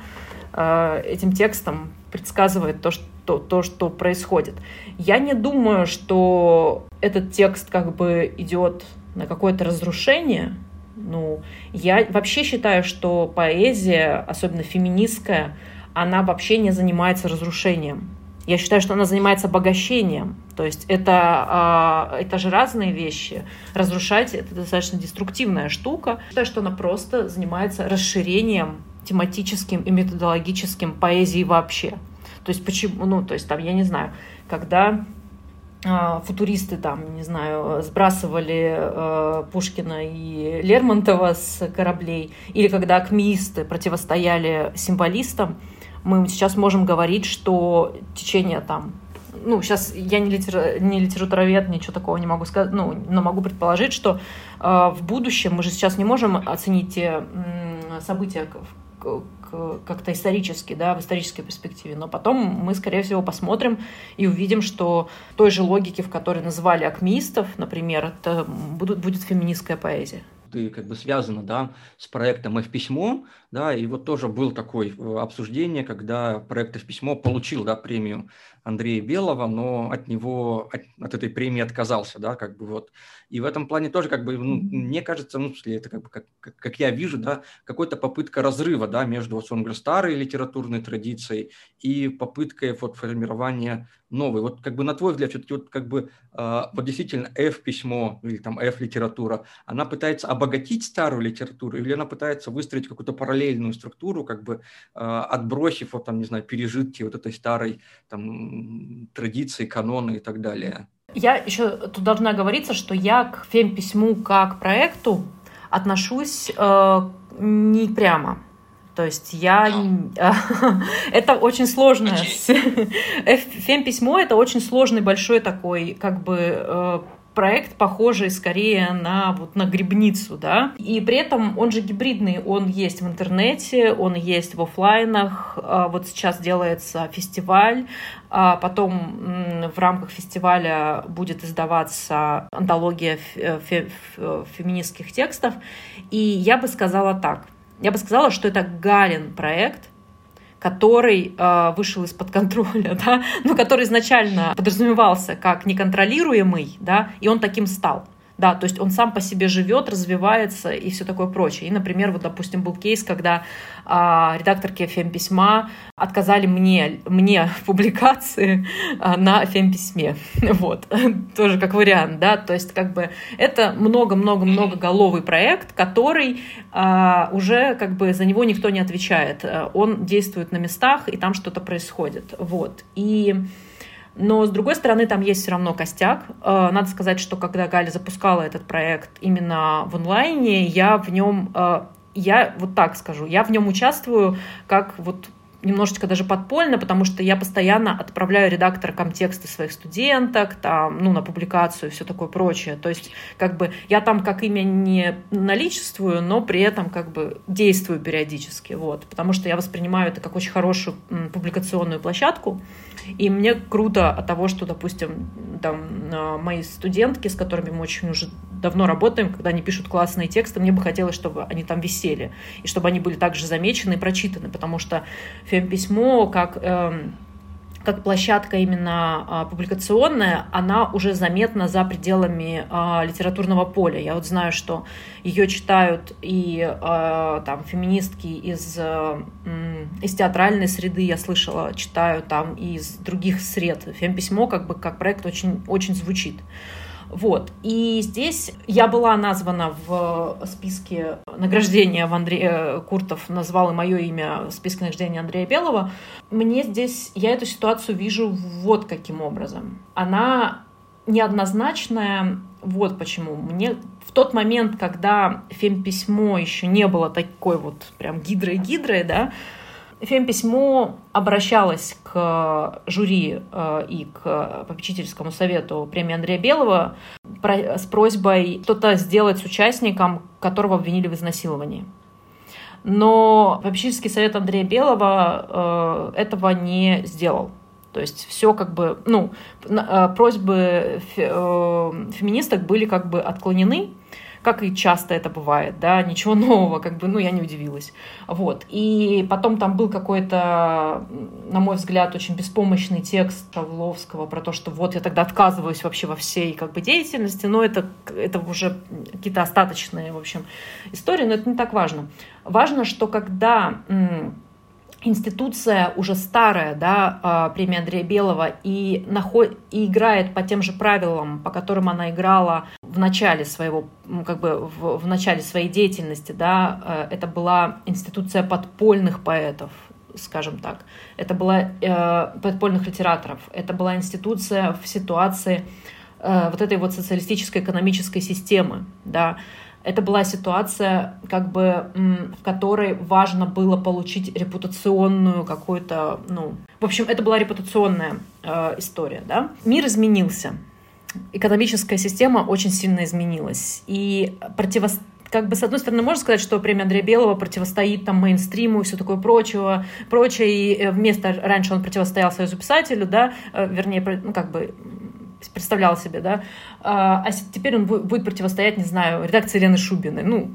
этим текстом предсказывает то, что то, то, что происходит. Я не думаю, что этот текст как бы идет на какое-то разрушение. Ну, я вообще считаю, что поэзия, особенно феминистская, она вообще не занимается разрушением. Я считаю, что она занимается обогащением. То есть это, э, это же разные вещи. Разрушать — это достаточно деструктивная штука. Я считаю, что она просто занимается расширением тематическим и методологическим поэзии вообще. То есть почему, ну, то есть там, я не знаю, когда э, футуристы там, не знаю, сбрасывали э, Пушкина и Лермонтова с кораблей, или когда акмеисты противостояли символистам, мы сейчас можем говорить, что течение там ну, сейчас я не, литер... не литературовед, ничего такого не могу сказать, ну, но могу предположить, что э, в будущем мы же сейчас не можем оценить те э, события, как-то исторически, да, в исторической перспективе. Но потом мы, скорее всего, посмотрим и увидим, что той же логики, в которой называли акмеистов, например, это будут, будет феминистская поэзия ты как бы связана, да, с проектом F-письмо, да, и вот тоже был такое э, обсуждение, когда проект F-письмо получил, да, премию Андрея Белого, но от него, от, от этой премии отказался, да, как бы вот. И в этом плане тоже, как бы, ну, мне кажется, ну, это как бы, как, как, я вижу, да, какая-то попытка разрыва, да, между, вот, он говорит, старой литературной традицией и попыткой вот формирования новый. Вот как бы на твой взгляд, все-таки вот как бы э, вот действительно F-письмо или там F-литература, она пытается обогатить старую литературу, или она пытается выстроить какую-то параллельную структуру, как бы э, отбросив, вот, там, не знаю, пережитки вот этой старой там, традиции, канона и так далее? Я еще тут должна говориться, что я к фем-письму как проекту отношусь э, не прямо. То есть я... *laughs* это очень сложное... *laughs* Фем-письмо — это очень сложный большой такой как бы э, проект, похожий скорее на, вот, на грибницу, да, и при этом он же гибридный, он есть в интернете, он есть в офлайнах, а вот сейчас делается фестиваль, а потом в рамках фестиваля будет издаваться антология фе феминистских текстов, и я бы сказала так, я бы сказала, что это Галин проект, который э, вышел из-под контроля, *laughs* да, но который изначально подразумевался как неконтролируемый, да, и он таким стал. Да, то есть он сам по себе живет, развивается и все такое прочее. И, например, вот, допустим, был кейс, когда а, редакторки фем-письма отказали мне, мне в *laughs* публикации а, на фем-письме. *laughs* Вот. *laughs* Тоже как вариант, да. То есть как бы это много-много-много головый проект, который а, уже как бы за него никто не отвечает. Он действует на местах, и там что-то происходит. Вот. И но, с другой стороны, там есть все равно костяк. Э, надо сказать, что когда Галя запускала этот проект именно в онлайне, я в нем, э, я вот так скажу, я в нем участвую как вот немножечко даже подпольно, потому что я постоянно отправляю редакторам тексты своих студенток, там, ну, на публикацию и все такое прочее. То есть, как бы, я там как имя не наличествую, но при этом, как бы, действую периодически, вот, потому что я воспринимаю это как очень хорошую публикационную площадку, и мне круто от того, что, допустим, там, а, мои студентки, с которыми мы очень уже давно работаем, когда они пишут классные тексты, мне бы хотелось, чтобы они там висели, и чтобы они были также замечены и прочитаны, потому что фем-письмо как... Эм, как площадка именно а, публикационная, она уже заметна за пределами а, литературного поля. Я вот знаю, что ее читают и а, там феминистки из, а, из театральной среды, я слышала, читаю там и из других сред. Фем-письмо как бы как проект очень, очень звучит. Вот. И здесь я была названа в списке награждения в Андрея э, Куртов назвал и мое имя в списке награждения Андрея Белого. Мне здесь, я эту ситуацию вижу вот каким образом. Она неоднозначная, вот почему. Мне в тот момент, когда фем-письмо еще не было такой вот прям гидрой-гидрой, да, Фемписьмо обращалось к жюри э, и к попечительскому совету премии Андрея Белого с просьбой что-то сделать с участником, которого обвинили в изнасиловании. Но попечительский совет Андрея Белого э, этого не сделал. То есть все как бы, ну, э, просьбы феминисток были как бы отклонены, как и часто это бывает, да, ничего *laughs* нового, как бы, ну, я не удивилась. Вот. И потом там был какой-то, на мой взгляд, очень беспомощный текст Шавловского про то, что вот я тогда отказываюсь вообще во всей как бы деятельности, но это, это уже какие-то остаточные, в общем, истории, но это не так важно. Важно, что когда институция уже старая, да, а, премия Андрея Белого, и, наход... и играет по тем же правилам, по которым она играла в начале своего, как бы в, в начале своей деятельности, да, э, это была институция подпольных поэтов, скажем так, это была э, подпольных литераторов, это была институция в ситуации э, вот этой вот социалистической экономической системы, да, это была ситуация, как бы, в которой важно было получить репутационную какую-то, ну, в общем, это была репутационная э, история, да. Мир изменился, экономическая система очень сильно изменилась, и противостояние как бы, с одной стороны, можно сказать, что премия Андрея Белого противостоит там мейнстриму и все такое прочего, прочее, и э, вместо, раньше он противостоял Союзу писателю, да, э, вернее, ну, как бы, представлял себе, да, а, а теперь он будет противостоять, не знаю, редакции Елены Шубиной, ну,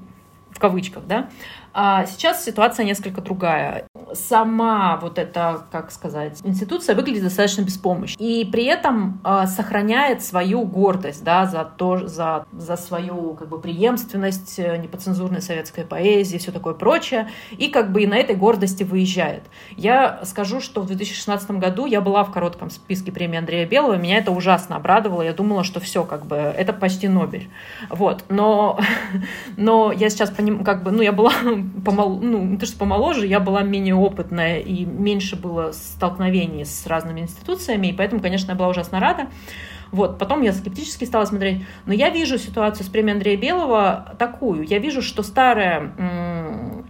в кавычках, да. А сейчас ситуация несколько другая. Сама вот эта, как сказать, институция выглядит достаточно беспомощно. И при этом э, сохраняет свою гордость, да, за то, за, за свою, как бы, преемственность э, неподцензурной советской поэзии, все такое прочее. И, как бы, и на этой гордости выезжает. Я скажу, что в 2016 году я была в коротком списке премии Андрея Белого, меня это ужасно обрадовало, я думала, что все, как бы, это почти Нобель. Вот, но, *laughs* но я сейчас, как бы, ну, я была, *laughs* помол, ну, не то, что помоложе, я была менее опытная и меньше было столкновений с разными институциями, и поэтому, конечно, я была ужасно рада. Вот, потом я скептически стала смотреть. Но я вижу ситуацию с премией Андрея Белого такую. Я вижу, что старая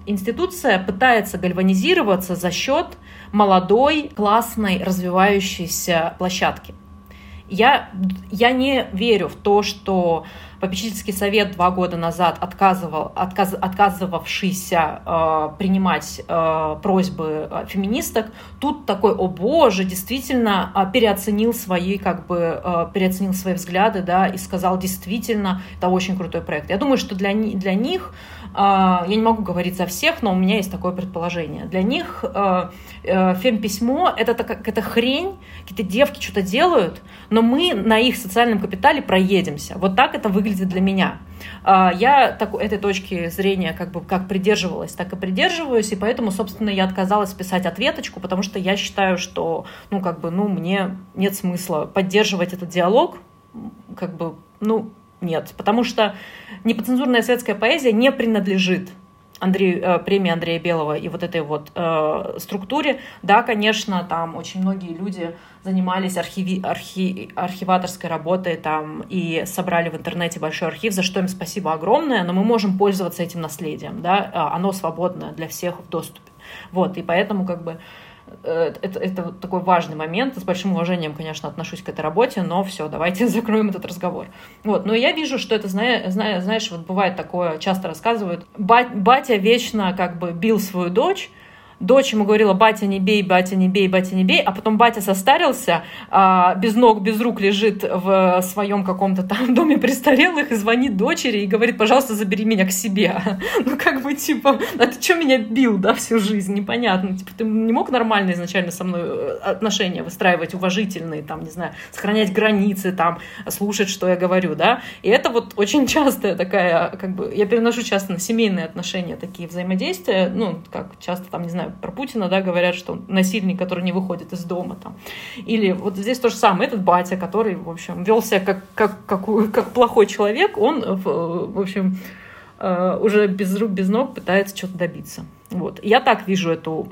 институция пытается гальванизироваться за счет молодой, классной, развивающейся площадки. Я, я не верю в то, что попечительский совет два года назад отказывал, отказ, отказывавшийся э, принимать э, просьбы э, феминисток, тут такой, о боже, действительно э, переоценил свои, как бы, э, переоценил свои взгляды, да, и сказал, действительно, это очень крутой проект. Я думаю, что для, для них я не могу говорить за всех, но у меня есть такое предположение. Для них э, э, фемписьмо — это, это хрень, какие-то девки что-то делают, но мы на их социальном капитале проедемся. Вот так это выглядит для меня. А, я так, этой точки зрения как бы как придерживалась, так и придерживаюсь, и поэтому, собственно, я отказалась писать ответочку, потому что я считаю, что, ну, как бы, ну, мне нет смысла поддерживать этот диалог, как бы, ну, нет, потому что непоцензурная светская поэзия не принадлежит Андрей, э, премии Андрея Белого и вот этой вот э, структуре. Да, конечно, там очень многие люди занимались архиви, архи, архиваторской работой там и собрали в интернете большой архив, за что им спасибо огромное, но мы можем пользоваться этим наследием, да, а, оно свободно для всех в доступе. Вот, и поэтому как бы Э, это, это вот такой важный момент. С большим уважением, конечно, отношусь к этой работе, но все, давайте *laughs* закроем этот разговор. Вот, но я вижу, что это, знаешь, вот бывает такое, часто рассказывают, батя вечно как бы бил свою дочь, дочь ему говорила, батя не бей, батя не бей, батя не бей, а потом батя состарился, а, без ног, без рук лежит в своем каком-то там *laughs* доме престарелых и звонит дочери и говорит, пожалуйста, забери меня к себе. *laughs* Ну, как бы, типа, а ты что меня бил, да, всю жизнь? Непонятно. Типа, ты не мог нормально изначально со мной э, отношения выстраивать, уважительные, там, не знаю, сохранять границы, там, слушать, что я говорю, да? И это вот очень *laughs* частая такая, как бы, я переношу часто на семейные отношения такие взаимодействия, ну, как часто, там, не знаю, про Путина, да, говорят, что он насильник, который не выходит из дома там. Или вот здесь то же самое, этот батя, который, в общем, вел себя как, как, как, как плохой человек, он, в общем, э, уже без рук, без ног пытается что-то добиться. Вот. Я так вижу эту,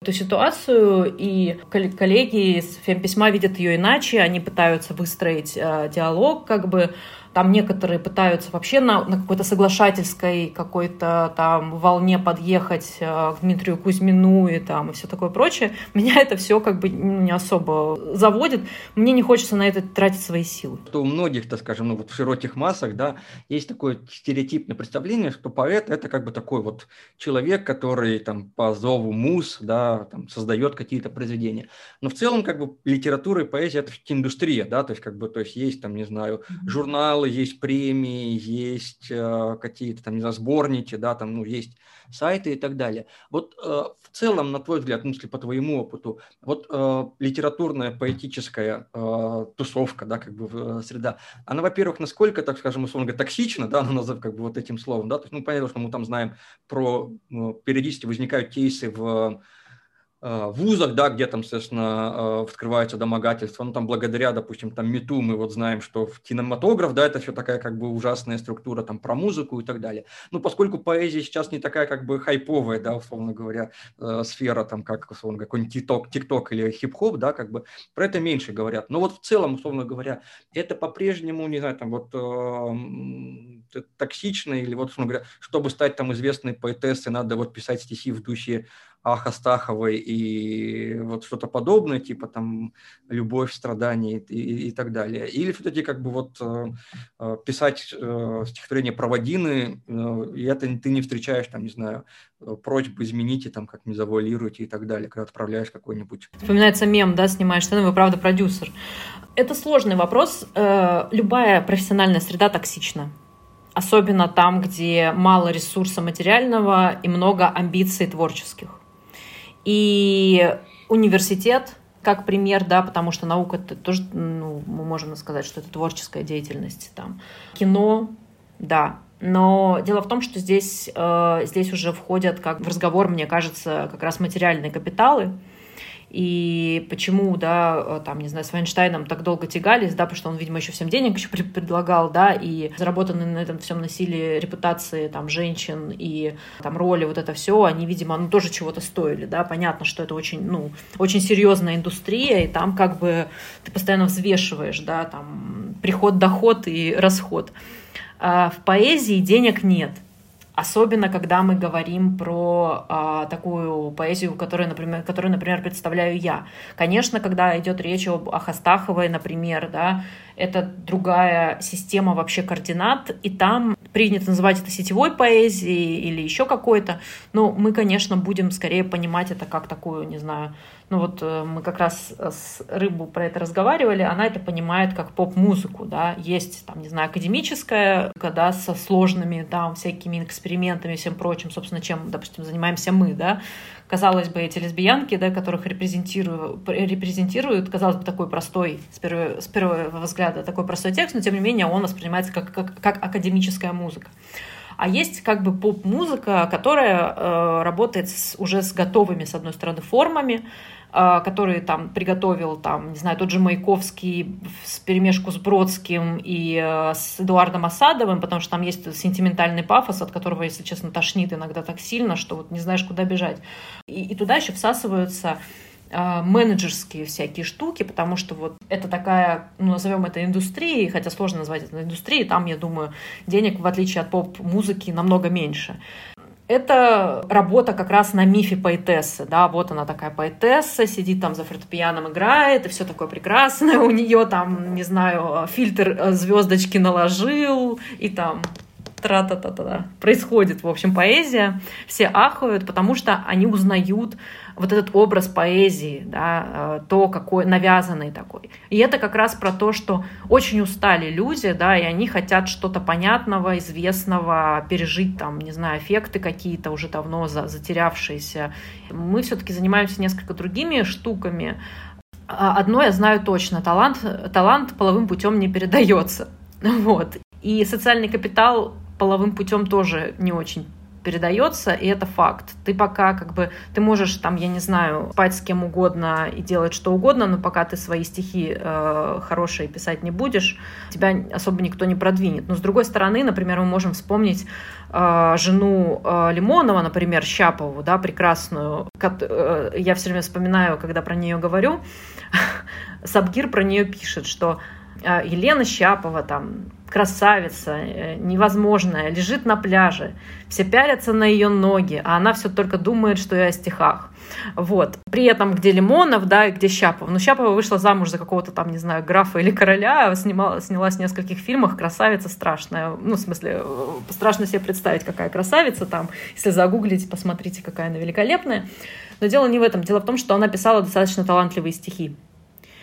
эту ситуацию, и коллеги из фемписьма видят ее иначе, они пытаются выстроить э, диалог, как бы там некоторые пытаются вообще на, на какой-то соглашательской какой-то там волне подъехать э, к Дмитрию Кузьмину и там и все такое прочее. Меня это все как бы не особо заводит. Мне не хочется на это тратить свои силы. Что у многих, так скажем, ну вот в широких массах, да, есть такое стереотипное представление, что поэт это как бы такой вот человек, который там по зову мус, да, там создает какие-то произведения. Но в целом как бы литература и поэзия это индустрия, да, то есть как бы, то есть есть там, не знаю, журнал журналы, есть премии, есть э, какие-то там, не знаю, сборники, да, там, ну, есть сайты и так далее. Вот э, целом, на твой взгляд, ну, если по твоему опыту, вот э, литературная, поэтическая э, тусовка, да, как бы э, среда, она, во-первых, насколько, так скажем, условно говоря, токсична, да, она назовем как бы вот этим словом, да, то есть, ну, понятно, что мы там знаем про, ну, периодически возникают кейсы в Э, вузах, да, где там, соответственно, э, вскрываются домогательства, ну, там, благодаря, допустим, там, МИТУ мы вот знаем, что в кинематограф, да, это все такая, как бы, ужасная структура, там, про музыку и так далее. Ну, поскольку поэзия сейчас не такая, как бы, хайповая, да, условно говоря, э, сфера, там, как, условно, какой-нибудь тикток, тикток или хип-хоп, да, как бы, про это меньше говорят. Но вот в целом, условно говоря, это по-прежнему, не знаю, там, вот, э, токсично или вот, условно говоря, чтобы стать, там, известной поэтессой, надо вот писать стихи в духе Аха Стаховой и вот что-то подобное, типа там любовь, страдания и, и, и так далее. Или все-таки как бы вот э, э писать э, стихотворение про Вадины, и это ты не встречаешь там, не знаю, просьбы измените, там, как не завуалируйте и так далее, когда отправляешь какой-нибудь. Вспоминается мем, да, снимаешь сцену, вы правда продюсер. Это сложный вопрос. Любая профессиональная среда токсична особенно там, где мало ресурса материального и много амбиций творческих. И университет, как пример, да, потому что наука это тоже, ну, мы можем сказать, что это творческая деятельность, там, кино, да, но дело в том, что здесь, э, здесь уже входят как в разговор, мне кажется, как раз материальные капиталы, и почему, да, э, там, не знаю, с Вайнштейном так долго тягались, да, потому что он, видимо, еще всем денег *laughs* еще предлагал, да, и заработанные на этом всем насилии репутации, там, женщин и там роли, вот это все, они, видимо, ну, тоже чего-то стоили, да, понятно, что это очень, ну, очень серьезная индустрия, и там как бы ты постоянно взвешиваешь, да, там, приход, доход и расход. А в поэзии денег нет – Особенно, когда мы говорим про а, такую поэзию, которую например, которую, например, представляю я. Конечно, когда идет речь об Ахастаховой, например, да, это другая система вообще координат, и там принято называть это сетевой поэзией или еще какой-то, но мы, конечно, будем скорее понимать это как такую, не знаю, ну вот э, мы как раз с Рыбу про это разговаривали, она это понимает как поп-музыку, да, есть там, не знаю, академическая, когда со сложными там всякими экспериментами и всем прочим, собственно, чем, допустим, занимаемся мы, да, казалось бы, эти лесбиянки, да, которых репрезентируют, репрезентируют, казалось бы, такой простой, с первого, с первого взгляда, такой простой текст, но тем не менее он воспринимается как, как, как академическая музыка. А есть как бы поп-музыка, которая э, работает с, уже с готовыми, с одной стороны, формами, э, которые там приготовил, там, не знаю, тот же Маяковский с перемешку с Бродским и э, с Эдуардом Осадовым, потому что там есть сентиментальный пафос, от которого, если честно, тошнит иногда так сильно, что вот не знаешь, куда бежать. И, и туда еще всасываются а, менеджерские всякие штуки, потому что вот это такая, ну, назовем это индустрией, хотя сложно назвать это индустрией, там, я думаю, денег, в отличие от поп-музыки, намного меньше. Это работа как раз на мифе поэтессы, да, вот она такая поэтесса, сидит там за фортепианом, играет, и все такое прекрасное, *laughs* у нее там, не знаю, фильтр э, звездочки наложил, и там тра-та-та-та. Происходит, в общем, поэзия. Все ахают, потому что они узнают вот этот образ поэзии, да, э, то, какой навязанный такой. И это как раз про то, что очень устали люди, да, и они хотят что-то понятного, известного, пережить там, не знаю, эффекты какие-то уже давно затерявшиеся. Мы все-таки занимаемся несколько другими штуками. А, одно я знаю точно, талант, талант половым путем не передается. *laughs* Вот. И социальный капитал половым путем тоже не очень передается, и это факт. Ты пока как бы, ты можешь там, я не знаю, спать с кем угодно и делать что угодно, но пока ты свои стихи э, хорошие писать не будешь, тебя особо никто не продвинет. Но с другой стороны, например, мы можем вспомнить э, жену э, Лимонова, например, Щапову, да, прекрасную. Как, э, я все время вспоминаю, когда про нее говорю, *laughs* Сабгир про нее пишет, что Елена Щапова там красавица, э, невозможная, лежит на пляже, все пялятся на ее ноги, а она все только думает, что я о стихах. Вот. При этом где Лимонов, да, и где Щапова. Ну, Щапова вышла замуж за какого-то там, не знаю, графа или короля, снимала, снялась в нескольких фильмах, красавица страшная. Ну, в смысле, э, страшно себе представить, какая красавица там. Если загуглите, посмотрите, какая она великолепная. Но дело не в этом. Дело в том, что она писала достаточно талантливые стихи.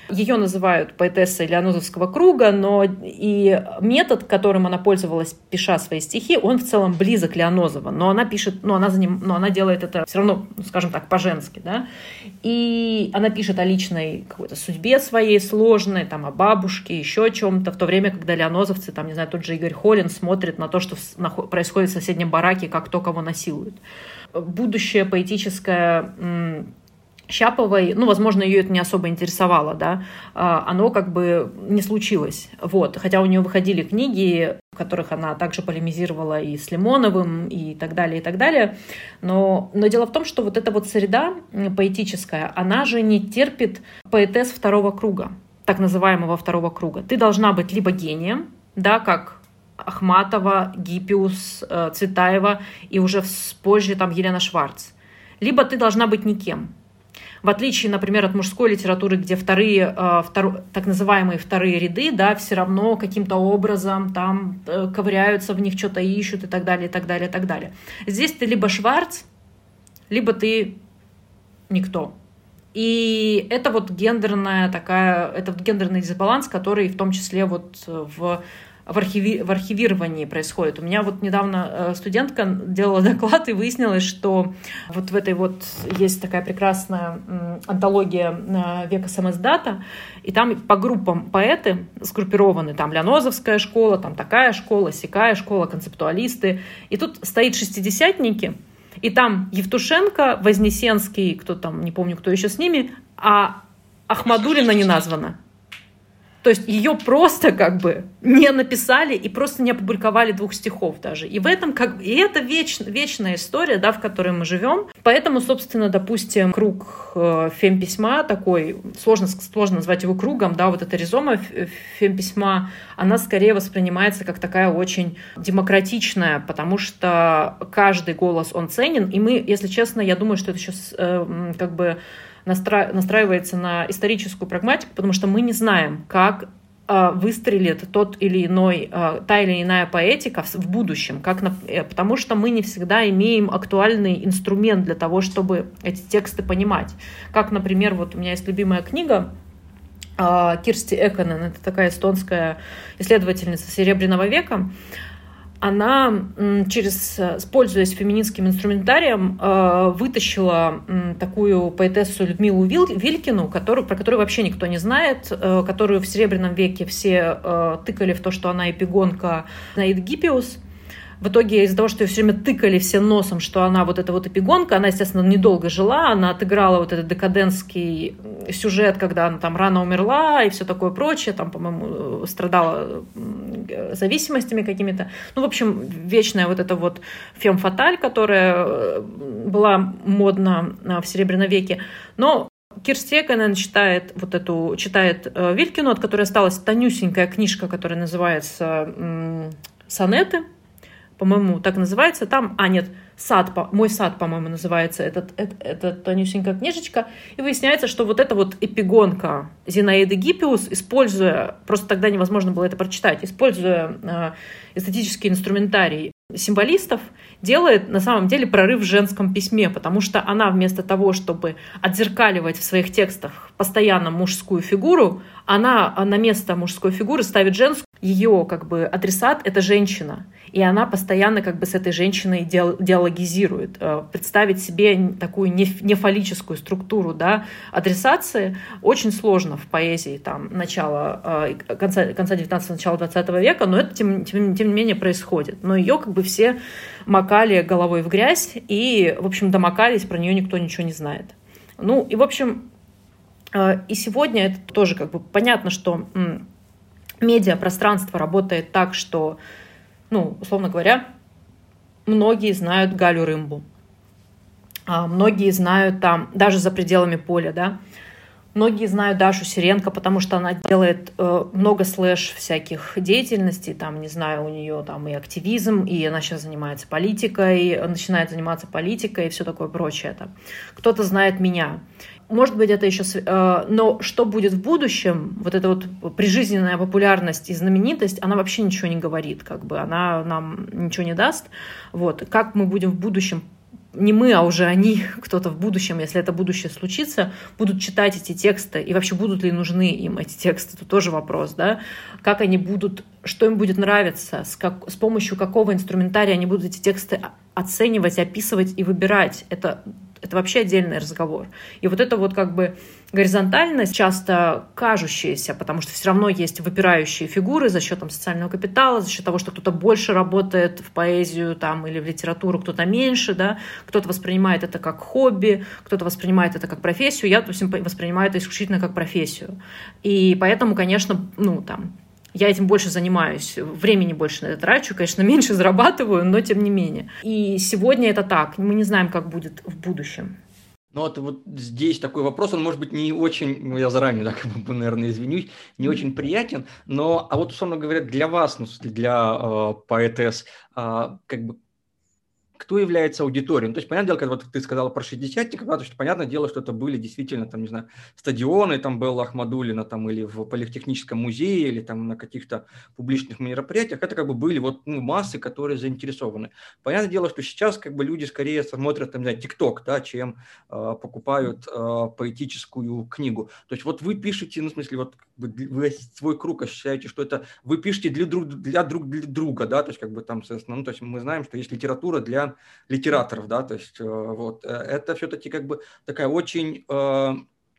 Ее называют поэтессой Леонозовского круга, но и метод, которым она пользовалась, пиша свои стихи, он в целом близок Леонозова, но она пишет, но она, за ним, но она делает это все равно, ну, скажем так, по-женски, да, и она пишет о личной какой-то судьбе своей сложной, там, о бабушке, еще о чем-то, в то время, когда леонозовцы, там, не знаю, тот же Игорь Холин смотрит на то, что происходит в соседнем бараке, как то, кого насилуют. Будущее поэтическое Щаповой, ну, возможно, ее это не особо интересовало, да, а, оно как бы не случилось, вот, хотя у нее выходили книги, в которых она также полемизировала и с Лимоновым, и так далее, и так далее, но, но дело в том, что вот эта вот среда поэтическая, она же не терпит поэтесс второго круга, так называемого второго круга. Ты должна быть либо гением, да, как Ахматова, Гиппиус, э, Цветаева и уже позже там Елена Шварц, либо ты должна быть никем, в отличие, например, от мужской литературы, где вторые, э, втор, так называемые вторые ряды, да, все равно каким-то образом там э, ковыряются в них, что-то ищут и так далее, и так далее, и так далее. Здесь ты либо Шварц, либо ты никто. И это вот гендерная такая, это вот гендерный дисбаланс, который в том числе вот в в, архиви, в архивировании происходит. У меня вот недавно э, студентка делала доклад, и выяснилось, что вот в этой вот есть такая прекрасная антология э, века самоздата, и там по группам поэты сгруппированы, там Леонозовская школа, там такая школа, сякая школа, концептуалисты. И тут стоит шестидесятники, и там Евтушенко, Вознесенский, кто там, не помню, кто еще с ними, а Ахмадулина не названа. То есть ее просто как бы не написали и просто не опубликовали двух стихов даже. И в этом как и это веч, вечная история, да, в которой мы живем. Поэтому, собственно, допустим, круг э, фемписьма такой, сложно, сложно назвать его кругом, да, вот эта ризома фемписьма, она скорее воспринимается как такая очень демократичная, потому что каждый голос, он ценен, и мы, если честно, я думаю, что это сейчас э, как бы настра... настраивается на историческую прагматику, потому что мы не знаем, как а, выстрелит тот или иной, а, та или иная поэтика в будущем, как на, э, потому что мы не всегда имеем актуальный инструмент для того, чтобы эти тексты понимать. Как, например, вот у меня есть любимая книга а, Кирсти Эконен, это такая эстонская исследовательница Серебряного века, она через, э, пользуясь феминистским инструментарием, э, вытащила такую поэтессу Людмилу Вилькину, которую, про которую вообще никто не знает, э, которую в Серебряном веке все тыкали в то, что она эпигонка Наид Гиппиус. В итоге из-за того, что ее все время тыкали все носом, что она вот эта вот эпигонка, она, естественно, недолго жила, она отыграла вот этот декадентский сюжет, когда она там рано умерла и все такое прочее, там, по-моему, страдала зависимостями какими-то. Ну, в общем, вечная вот эта вот фем-фаталь, которая э, была модна э, в Серебряном веке. Но Кирстеканен читает вот эту, читает э, Вилькину, от которой осталась тонюсенькая книжка, которая называется «Сонеты», по-моему, так называется. Там, а нет, сад, мой сад, по-моему, называется этот, этот, эта тонюсенькая книжечка. И выясняется, что вот эта вот эпигонка Зинаиды Гиппиус, используя, просто тогда невозможно было это прочитать, используя э, эстетический инструментарий символистов, делает на самом деле прорыв в женском письме, потому что она вместо того, чтобы отзеркаливать в своих текстах постоянно мужскую фигуру, она на место мужской фигуры ставит женскую. Ее как бы адресат — это женщина и она постоянно как бы с этой женщиной диалогизирует. Э, представить себе такую нефаллическую структуру да, адресации очень сложно в поэзии там, начала, э, конца, конца 19 начала 20 века, но это тем, тем, тем не менее происходит. Но ее как бы все макали головой в грязь и, в общем, домокались, про нее никто ничего не знает. Ну и, в общем, э, и сегодня это тоже как бы понятно, что медиапространство работает так, что ну, условно говоря, многие знают Галю Рымбу. А многие знают там, даже за пределами поля, да, Многие знают Дашу Сиренко, потому что она делает э, много слэш всяких деятельностей, там, не знаю, у нее там и активизм, и она сейчас занимается политикой, начинает заниматься политикой и все такое прочее. Там. Кто-то знает меня. Может быть, это еще... Э, но что будет в будущем, вот эта вот прижизненная популярность и знаменитость, она вообще ничего не говорит, как бы она нам ничего не даст. Вот. Как мы будем в будущем не мы, а уже они, *laughs* кто-то в будущем, если это будущее случится, будут читать эти тексты, и вообще будут ли нужны им эти тексты, это тоже вопрос, да, как они будут, что им будет нравиться, с, как, с помощью какого инструментария они будут эти тексты оценивать, описывать и выбирать, это это вообще отдельный разговор. И вот это вот как бы горизонтальность, часто кажущаяся, потому что все равно есть выпирающие фигуры за счет там, социального капитала, за счет того, что кто-то больше работает в поэзию там, или в литературу, кто-то меньше, да, кто-то воспринимает это как хобби, кто-то воспринимает это как профессию, я, допустим, воспринимаю это исключительно как профессию. И поэтому, конечно, ну, там, я этим больше занимаюсь, времени больше на это трачу, конечно, *laughs* меньше зарабатываю, но тем не менее. И сегодня это так, мы не знаем, как будет в будущем. Ну вот, вот здесь такой вопрос, он может быть не очень, ну я заранее, *laughs* бы, наверное, извинюсь, не очень приятен, но, а вот, условно говоря, для вас, ну, для э, поэтесс, э, как бы, кто является аудиторией. Ну, то есть, понятное дело, когда вот ты сказала про шестидесятников, да, то есть, понятное дело, что это были действительно, там, не знаю, стадионы, там, был Ахмадулина, там, или в Политехническом музее, или там на каких-то публичных мероприятиях, это как бы были вот ну, массы, которые заинтересованы. Понятное дело, что сейчас как бы люди скорее смотрят, там, не знаю, ТикТок, да, чем э, покупают э, поэтическую книгу. То есть, вот вы пишете, ну, в смысле, вот вы свой круг ощущаете, что это вы пишете для друг для друг для друга, да, то есть как бы там, соответственно, ну, то есть мы знаем, что есть литература для литераторов, да, то есть вот это все-таки как бы такая очень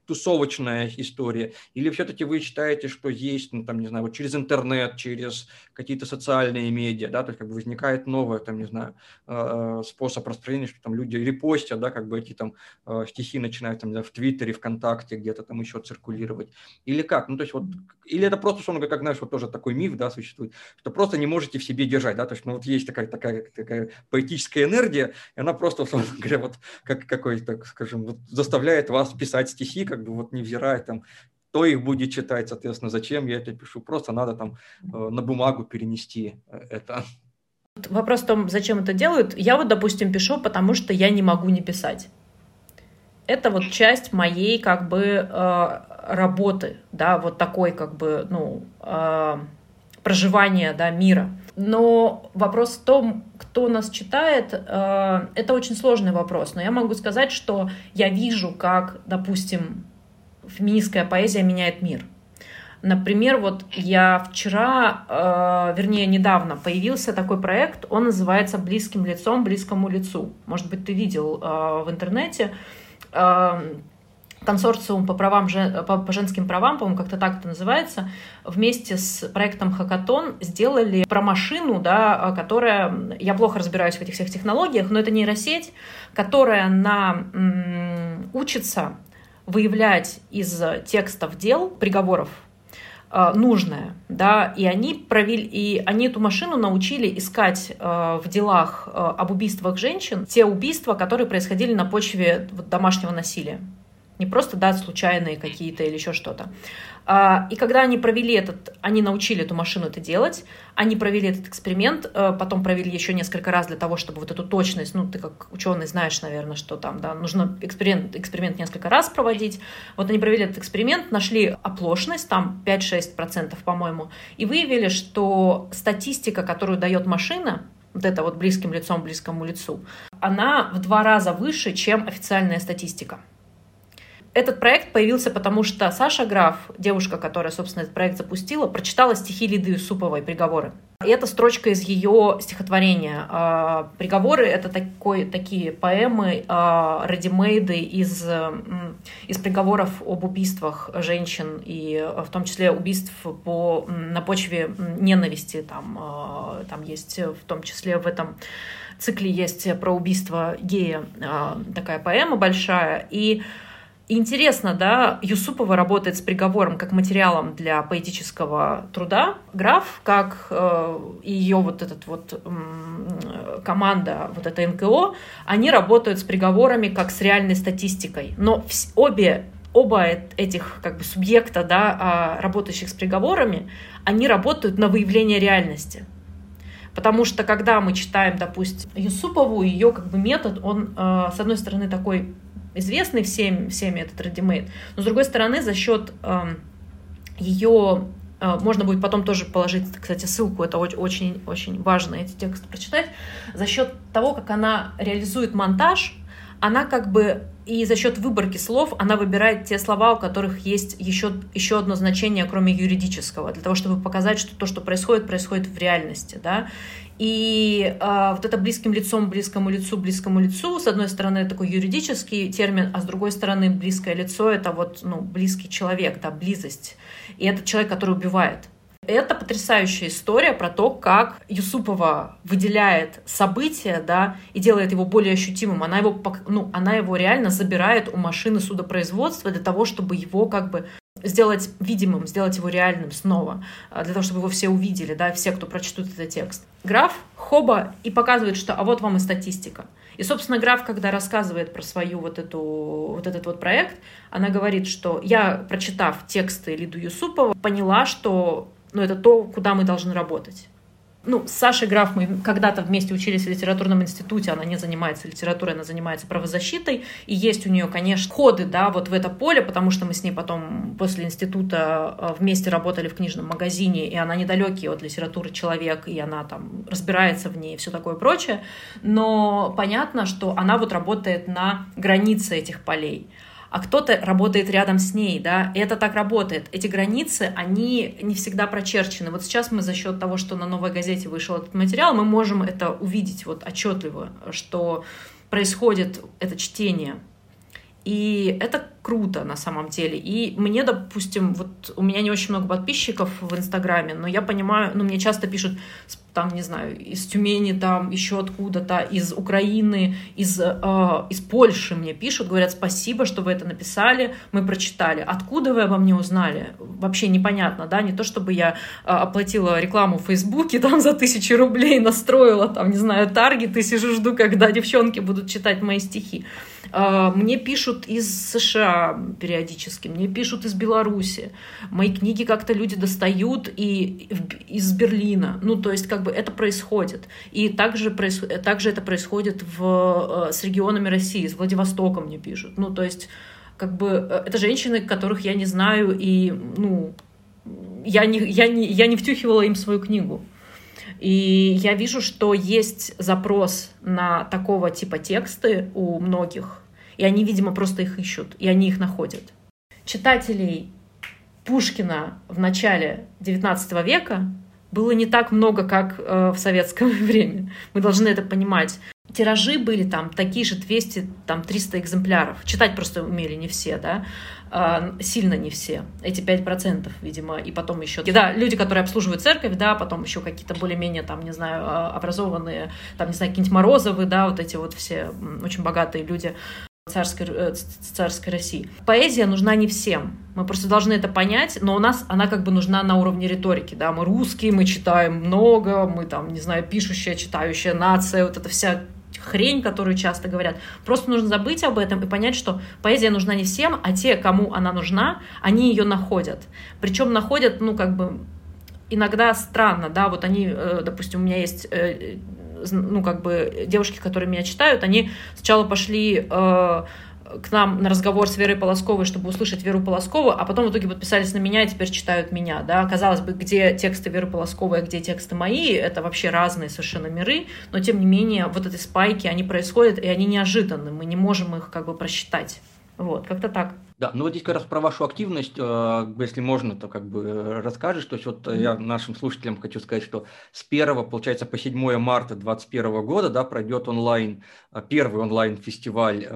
тусовочная история? Или все-таки вы считаете, что есть, ну, там, не знаю, вот через интернет, через какие-то социальные медиа, да, то есть как бы возникает новый, там, не знаю, э, способ распространения, что там люди репостят, да, как бы эти там э, стихи начинают там, в Твиттере, ВКонтакте, где-то там еще циркулировать. Или как? Ну, то есть вот, или это просто, условно, как, знаешь, вот тоже такой миф, да, существует, что просто не можете в себе держать, да, то есть, ну, вот есть такая, такая, такая поэтическая энергия, и она просто, условно говоря, вот как какой-то, скажем, вот заставляет вас писать стихи, как бы вот невзирая там, кто их будет читать, соответственно, зачем я это пишу. Просто надо там э, на бумагу перенести э, это. Вопрос в том, зачем это делают. Я вот, допустим, пишу, потому что я не могу не писать. Это вот часть моей как бы э, работы, да, вот такой как бы, ну, проживания, да, мира. Но вопрос в том, кто нас читает, это очень сложный вопрос. Но я могу сказать, что я вижу, как, допустим, феминистская поэзия меняет мир. Например, вот я вчера, э, вернее, недавно появился такой проект, он называется «Близким лицом, близкому лицу». Может быть, ты видел э, в интернете. Э, консорциум по, правам, по, женским правам, по-моему, как-то так это называется, вместе с проектом Хакатон сделали про машину, да, которая, я плохо разбираюсь в этих всех технологиях, но это нейросеть, которая на, м, учится выявлять из текстов дел, приговоров, э, нужное, да, и они провели, и они эту машину научили искать э, в делах э, об убийствах женщин те убийства, которые происходили на почве вот, домашнего насилия. Не просто, да, случайные какие-то или еще что-то. А, и когда они провели этот, они научили эту машину это делать, они провели этот эксперимент, э, потом провели еще несколько раз для того, чтобы вот эту точность, ну, ты как ученый знаешь, наверное, что там, да, нужно эксперимент, эксперимент несколько раз проводить. Вот они провели этот эксперимент, нашли оплошность, там 5-6%, по-моему, и выявили, что статистика, которую дает машина, вот это вот близким лицом, близкому лицу, она в два раза выше, чем официальная статистика. Этот проект появился потому, что Саша Граф, девушка, которая, собственно, этот проект запустила, прочитала стихи Лиды Юсуповой «Приговоры». И это строчка из ее стихотворения. А, «Приговоры» — это такой, такие поэмы, а, редимейды из, из приговоров об убийствах женщин, и в том числе убийств по, на почве ненависти. Там, а, там есть в том числе в этом цикле есть про убийство гея такая поэма большая. И Интересно, да, Юсупова работает с приговором как материалом для поэтического труда. Граф, как э, ее вот этот вот э, команда, вот это НКО, они работают с приговорами как с реальной статистикой. Но вс- обе оба этих как бы субъекта, да, а, работающих с приговорами, они работают на выявление реальности. Потому что когда мы читаем, допустим, Юсупову, ее как бы метод, он, э, с одной стороны, такой известный всем, всеми этот ready Но, с другой стороны, за счет эм, ее э, можно будет потом тоже положить, кстати, ссылку, это очень, очень важно эти тексты прочитать. За счет того, как она реализует монтаж, она как бы и за счет выборки слов она выбирает те слова, у которых есть еще, еще одно значение, кроме юридического, для того, чтобы показать, что то, что происходит, происходит в реальности. Да? И э, вот это близким лицом, близкому лицу, близкому лицу, с одной стороны, такой юридический термин, а с другой стороны, близкое лицо — это вот, ну, близкий человек, да, близость. И это человек, который убивает. Это потрясающая история про то, как Юсупова выделяет события, да, и делает его более ощутимым. Она его, ну, она его реально забирает у машины судопроизводства для того, чтобы его как бы сделать видимым, сделать его реальным снова, а, для того, чтобы его все увидели, да, все, кто прочтут этот текст. Граф хоба и показывает, что а вот вам и статистика. И, собственно, граф, когда рассказывает про свою вот эту, вот этот вот проект, она говорит, что я, прочитав тексты Лиду Юсупова, поняла, что ну, это то, куда мы должны работать ну, с Сашей Граф мы когда-то вместе учились в литературном институте, она не занимается литературой, она занимается правозащитой, и есть у нее, конечно, ходы, да, вот в это поле, потому что мы с ней потом после института э, вместе работали в книжном магазине, и она недалекий от литературы человек, и она там разбирается в ней и все такое прочее, но понятно, что она вот работает на границе этих полей. А кто-то работает рядом с ней, да, и это так работает. Эти границы, они не всегда прочерчены. Вот сейчас мы за счет того, что на «Новой газете» вышел этот материал, мы можем это увидеть вот отчетливо, что происходит это чтение. И это круто на самом деле. И мне, допустим, вот у меня не очень много подписчиков в Инстаграме, но я понимаю, ну, мне часто пишут, там, не знаю, из Тюмени, там, еще откуда-то, из Украины, из, э, из Польши мне пишут, говорят, спасибо, что вы это написали, мы прочитали. Откуда вы обо мне узнали? Вообще непонятно, да, не то, чтобы я э, оплатила рекламу в Фейсбуке, *laughs* там, за тысячи рублей настроила, там, не знаю, таргет и сижу, жду, когда девчонки будут читать мои стихи. А, мне пишут из США периодически, мне пишут из Беларуси. Мои книги как-то люди достают и из Берлина. Ну, то есть, как бы это происходит. И также, также это происходит в, э, с регионами России, с Владивостоком мне пишут. Ну, то есть, как бы э, это женщины, которых я не знаю, и, ну, я не, я не, я не втюхивала им свою книгу. И я вижу, что есть запрос на такого типа тексты у многих, и они, видимо, просто их ищут, и они их находят. Читателей Пушкина в начале XIX века было не так много, как э, в советское *laughs* время. Мы должны это понимать. Тиражи были там такие же 200, там 300 экземпляров. Читать просто умели не все, да. А, сильно не все. Эти 5%, видимо, и потом еще... Да, люди, которые обслуживают церковь, да, потом еще какие-то более-менее, там, не знаю, а, образованные, там, не знаю, какие-нибудь Морозовы, да, вот эти вот все очень богатые люди царской, э, царской России. Поэзия нужна не всем. Мы просто должны это понять, но у нас она как бы нужна на уровне риторики. Да? Мы русские, мы читаем много, мы там, не знаю, пишущая, читающая нация, вот эта вся хрень, которую часто говорят. Просто нужно забыть об этом и понять, что поэзия нужна не всем, а те, кому она нужна, они ее находят. Причем находят, ну, как бы, иногда странно, да, вот они, э, допустим, у меня есть э, ну, как бы, девушки, которые меня читают, они сначала пошли э, к нам на разговор с Верой Полосковой, чтобы услышать Веру Полоскову, а потом в итоге подписались на меня и теперь читают меня, да. Казалось бы, где тексты Веры Полосковой, а где тексты мои, это вообще разные совершенно миры, но тем не менее вот эти спайки, они происходят, и они неожиданны, мы не можем их как бы просчитать. Вот, как-то так. Да, ну вот здесь как раз про вашу активность, э, если можно, то как бы э, расскажешь. То есть вот я нашим слушателям хочу сказать, что с 1, получается, по 7 марта 2021 года да, пройдет онлайн, э, первый онлайн-фестиваль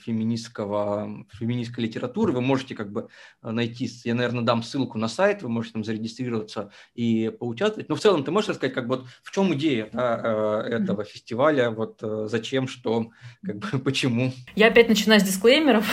феминистского, феминистской литературы. Вы можете как бы найти, я, наверное, дам ссылку на сайт, вы можете там зарегистрироваться и поучаствовать. Но в целом ты можешь рассказать, как бы, вот, в чем идея да, этого фестиваля, вот зачем, что, как бы, *laughs* почему? Я опять начинаю с дисклеймеров.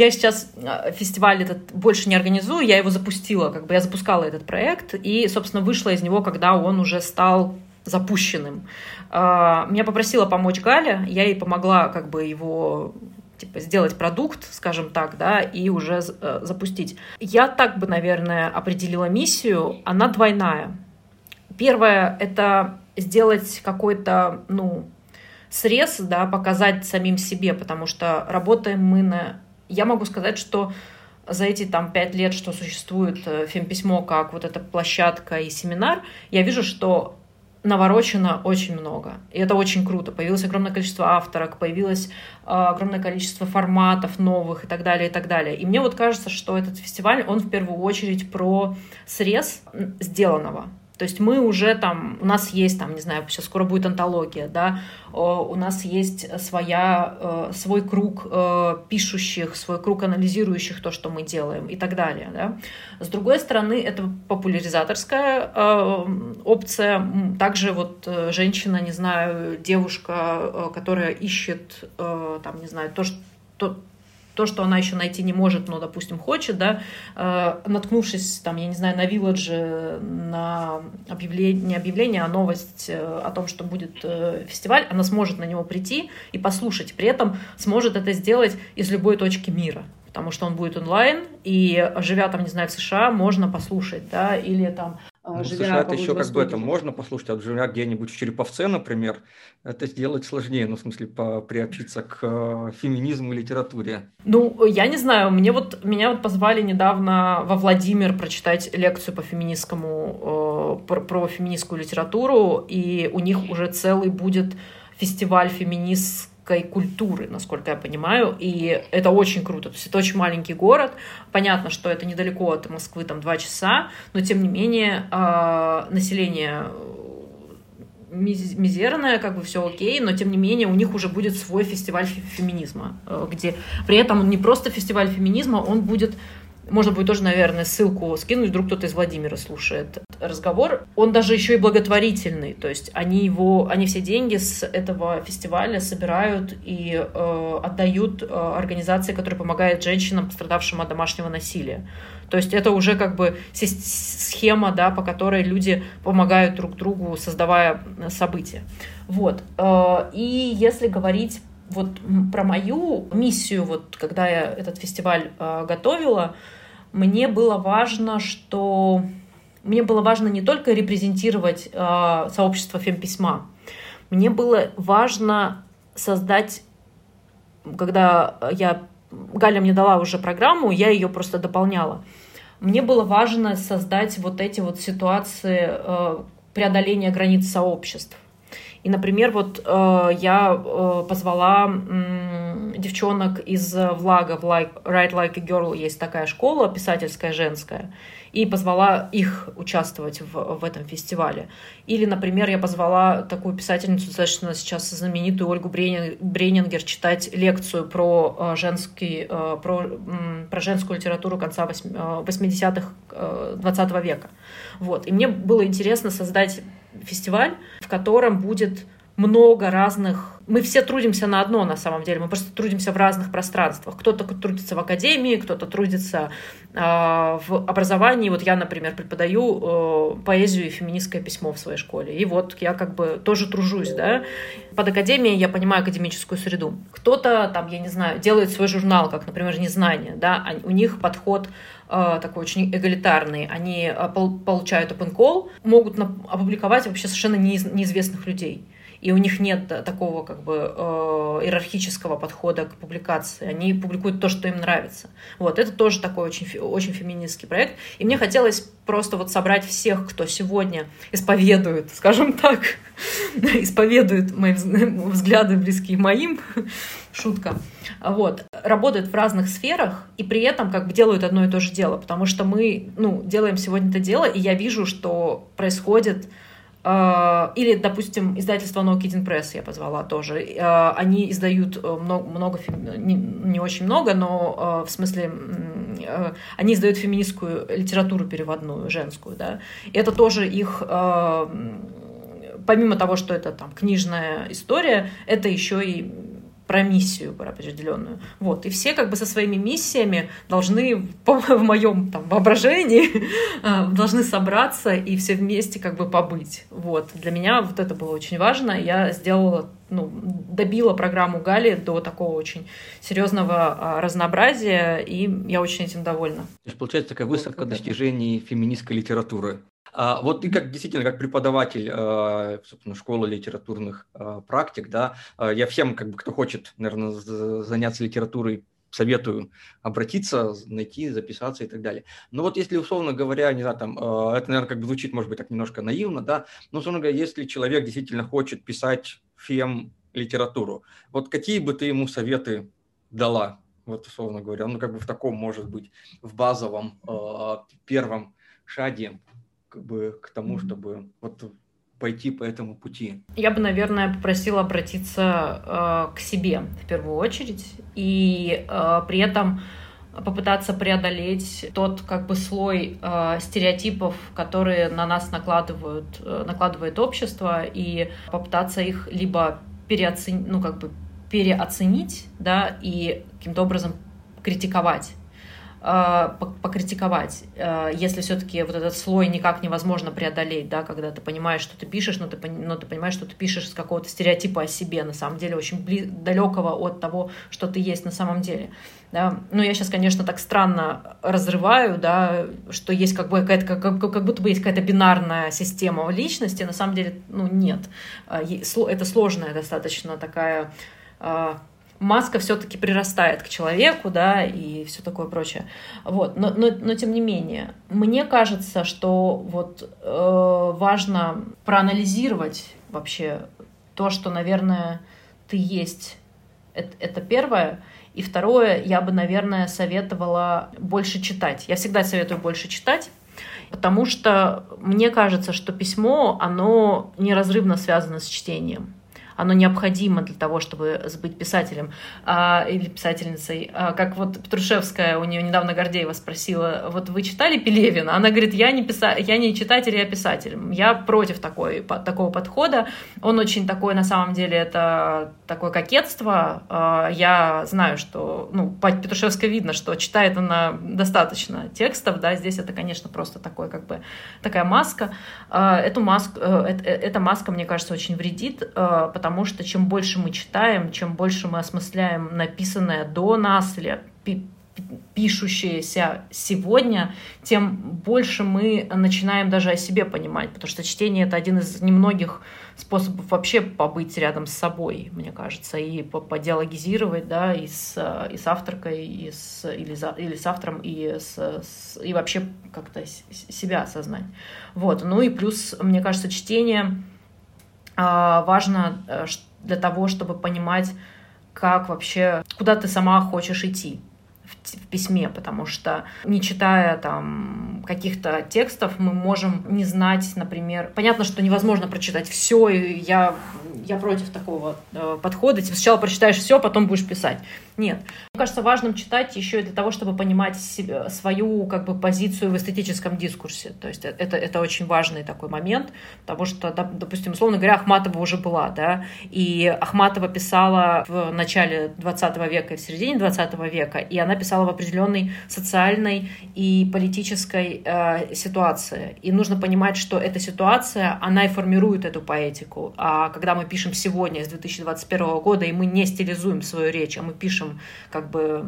Я сейчас а, фестиваль этот больше не организую, я его запустила, как бы я запускала этот проект, и, собственно, вышла из него, когда он уже стал запущенным. А, меня попросила помочь Галя, я ей помогла как бы его типа сделать продукт, скажем так, да, и уже э, запустить. Я так бы, наверное, определила миссию. Она двойная. Первое — это сделать какой-то, ну, срез, да, показать самим себе, потому что работаем мы на я могу сказать, что за эти там пять лет, что существует э, фемписьмо как вот эта площадка и семинар, я вижу, что наворочено очень много. И это очень круто. Появилось огромное количество авторок, появилось э, огромное количество форматов новых и так далее, и так далее. И мне вот кажется, что этот фестиваль, он в первую очередь про срез сделанного. То есть мы уже там, у нас есть там, не знаю, сейчас скоро будет антология, да, у нас есть своя, э, свой круг э, пишущих, свой круг анализирующих то, что мы делаем и так далее, да. С другой стороны, это популяризаторская э, опция, также вот женщина, не знаю, девушка, которая ищет, там, не знаю, то, что то, что она еще найти не может, но, допустим, хочет, да, э, наткнувшись, там, я не знаю, на Вилладже, на объявление, не объявление, а новость э, о том, что будет э, фестиваль, она сможет на него прийти и послушать. При этом сможет это сделать из любой точки мира потому что он будет онлайн, и живя там, не знаю, в США, можно послушать, да, или там ну, живя США это еще как бы это можно послушать, а живя где-нибудь в Череповце, например, это сделать сложнее, ну, в смысле, по, приобщиться к э, феминизму и литературе. Ну, я не знаю, мне вот, меня вот позвали недавно во Владимир прочитать лекцию по феминистскому, э, про, про феминистскую литературу, и у них уже целый будет фестиваль феминист феминистской культуры, насколько я понимаю, и это очень круто. То есть это очень маленький город, понятно, что это недалеко от Москвы, там два часа, но тем не менее э, население мизерная, как бы все окей, но тем не менее у них уже будет свой фестиваль феминизма, э, где при этом он не просто фестиваль феминизма, он будет можно будет тоже, наверное, ссылку скинуть, вдруг кто-то из Владимира слушает разговор. Он даже еще и благотворительный, то есть они его, они все деньги с этого фестиваля собирают и э, отдают э, организации, которые помогают женщинам, пострадавшим от домашнего насилия. То есть это уже как бы схема, да, по которой люди помогают друг другу, создавая события. Вот. Э, и если говорить вот про мою миссию, вот когда я этот фестиваль э, готовила, мне было важно, что мне было важно не только репрезентировать э, сообщество фемписьма, мне было важно создать, когда я Галя мне дала уже программу, я ее просто дополняла. Мне было важно создать вот эти вот ситуации э, преодоления границ сообществ. И, например, вот э, я э, позвала э, девчонок из Влага, в like, Write Like a Girl есть такая школа писательская женская, и позвала их участвовать в, в этом фестивале. Или, например, я позвала такую писательницу, достаточно сейчас знаменитую Ольгу Бренингер читать лекцию про, э, женский, э, про, про женскую литературу конца 80-х э, 20 века. Вот. И мне было интересно создать фестиваль, в котором будет много разных... Мы все трудимся на одно, на самом деле. Мы просто трудимся в разных пространствах. Кто-то трудится в академии, кто-то трудится э, в образовании. Вот я, например, преподаю э, поэзию и феминистское письмо в своей школе. И вот я как бы тоже тружусь, да. Под академией я понимаю академическую среду. Кто-то там, я не знаю, делает свой журнал, как, например, «Незнание», да. У них подход такой очень эгалитарный. Они э, получают open call, могут опубликовать вообще совершенно неизвестных людей и у них нет такого как бы э, иерархического подхода к публикации. Они публикуют то, что им нравится. Вот, это тоже такой очень, очень феминистский проект. И мне хотелось просто вот собрать всех, кто сегодня исповедует, скажем так, *laughs* исповедует мои *laughs* взгляды близкие моим, *laughs* шутка, вот, работают в разных сферах и при этом как бы делают одно и то же дело, потому что мы, ну, делаем сегодня это дело, и я вижу, что происходит или, допустим, издательство No Kidding Press я позвала тоже. А, они издают много, э, много не, не очень много, но а, в смысле они издают феминистскую литературу переводную, женскую, да. И это тоже их помимо того, что это там книжная история, это еще и про миссию про определенную. Вот. И все как бы со своими миссиями должны, *laughs* в моем там воображении, *laughs* э, должны собраться и все вместе как бы побыть. Вот. Для меня вот это было очень важно. Я сделала ну, добила программу Гали до такого очень серьезного а, разнообразия, и я очень этим довольна. То есть, получается, такая выставка вот, достижений феминистской литературы. А, вот ты как действительно как преподаватель а, собственно, школы литературных а, практик, да, я всем, как бы, кто хочет, наверное, заняться литературой, советую обратиться, найти, записаться и так далее. Но вот если, условно говоря, не знаю, там, это, наверное, как бы звучит, может быть, так немножко наивно, да, но, условно говоря, если человек действительно хочет писать фем литературу, вот какие бы ты ему советы дала, вот, условно говоря, ну, как бы в таком, может быть, в базовом первом шаге как бы к тому, чтобы вот пойти по этому пути? Я бы, наверное, попросила обратиться э, к себе в первую очередь и э, при этом попытаться преодолеть тот как бы слой э, стереотипов, которые на нас накладывают, э, накладывает общество, и попытаться их либо переоценить, ну как бы переоценить, да, и каким-то образом критиковать покритиковать, а, если все-таки вот этот слой никак невозможно преодолеть, да, когда ты понимаешь, что ты пишешь, но ты, но ты понимаешь, что ты пишешь с какого-то стереотипа о себе, на самом деле, очень бли- далекого от того, что ты есть на самом деле. Да. Ну, я сейчас, конечно, так странно разрываю, да, что есть как бы какая-то, как, как будто бы есть какая-то бинарная система личности, на самом деле, ну, нет. А, это сложная достаточно такая маска все-таки прирастает к человеку, да, и все такое прочее. Вот, но, но, но тем не менее, мне кажется, что вот э, важно проанализировать вообще то, что, наверное, ты есть Это, это первое. И второе, я бы, наверное, советовала больше читать. Я всегда советую больше читать, потому что мне кажется, что письмо, оно неразрывно связано с чтением оно необходимо для того, чтобы быть писателем а, или писательницей. А, как вот Петрушевская, у нее недавно Гордеева спросила, вот вы читали Пелевина? Она говорит, я не, писа... я не читатель, я писатель. Я против такой, по, такого подхода. Он очень такой, на самом деле, это такое кокетство. А, я знаю, что, ну, по Петрушевской видно, что читает она достаточно текстов, да, здесь это, конечно, просто такой, как бы, такая маска. А, эту маску, э, э, эта маска, мне кажется, очень вредит, а, потому потому что чем больше мы читаем, чем больше мы осмысляем написанное до нас или пишущееся сегодня, тем больше мы начинаем даже о себе понимать, потому что чтение — это один из немногих способов вообще побыть рядом с собой, мне кажется, и подиалогизировать, да, и с, и с авторкой, и с, или, за, или с автором, и, с, с, и вообще как-то себя осознать. Вот. Ну и плюс, мне кажется, чтение важно э, для того, чтобы понимать, как вообще, куда ты сама хочешь идти в письме, потому что не читая там каких-то текстов, мы можем не знать, например, понятно, что невозможно прочитать все, и я я против такого э, подхода. Типа сначала прочитаешь все, потом будешь писать. Нет. Мне кажется, важным читать еще и для того, чтобы понимать себе, свою как бы, позицию в эстетическом дискурсе. То есть это, это очень важный такой момент, потому что, допустим, условно говоря, Ахматова уже была, да, и Ахматова писала в начале 20 века и в середине 20 века, и она писала в определенной социальной и политической э, ситуации. И нужно понимать, что эта ситуация, она и формирует эту поэтику. А когда мы пишем сегодня, с 2021 года, и мы не стилизуем свою речь, а мы пишем как бы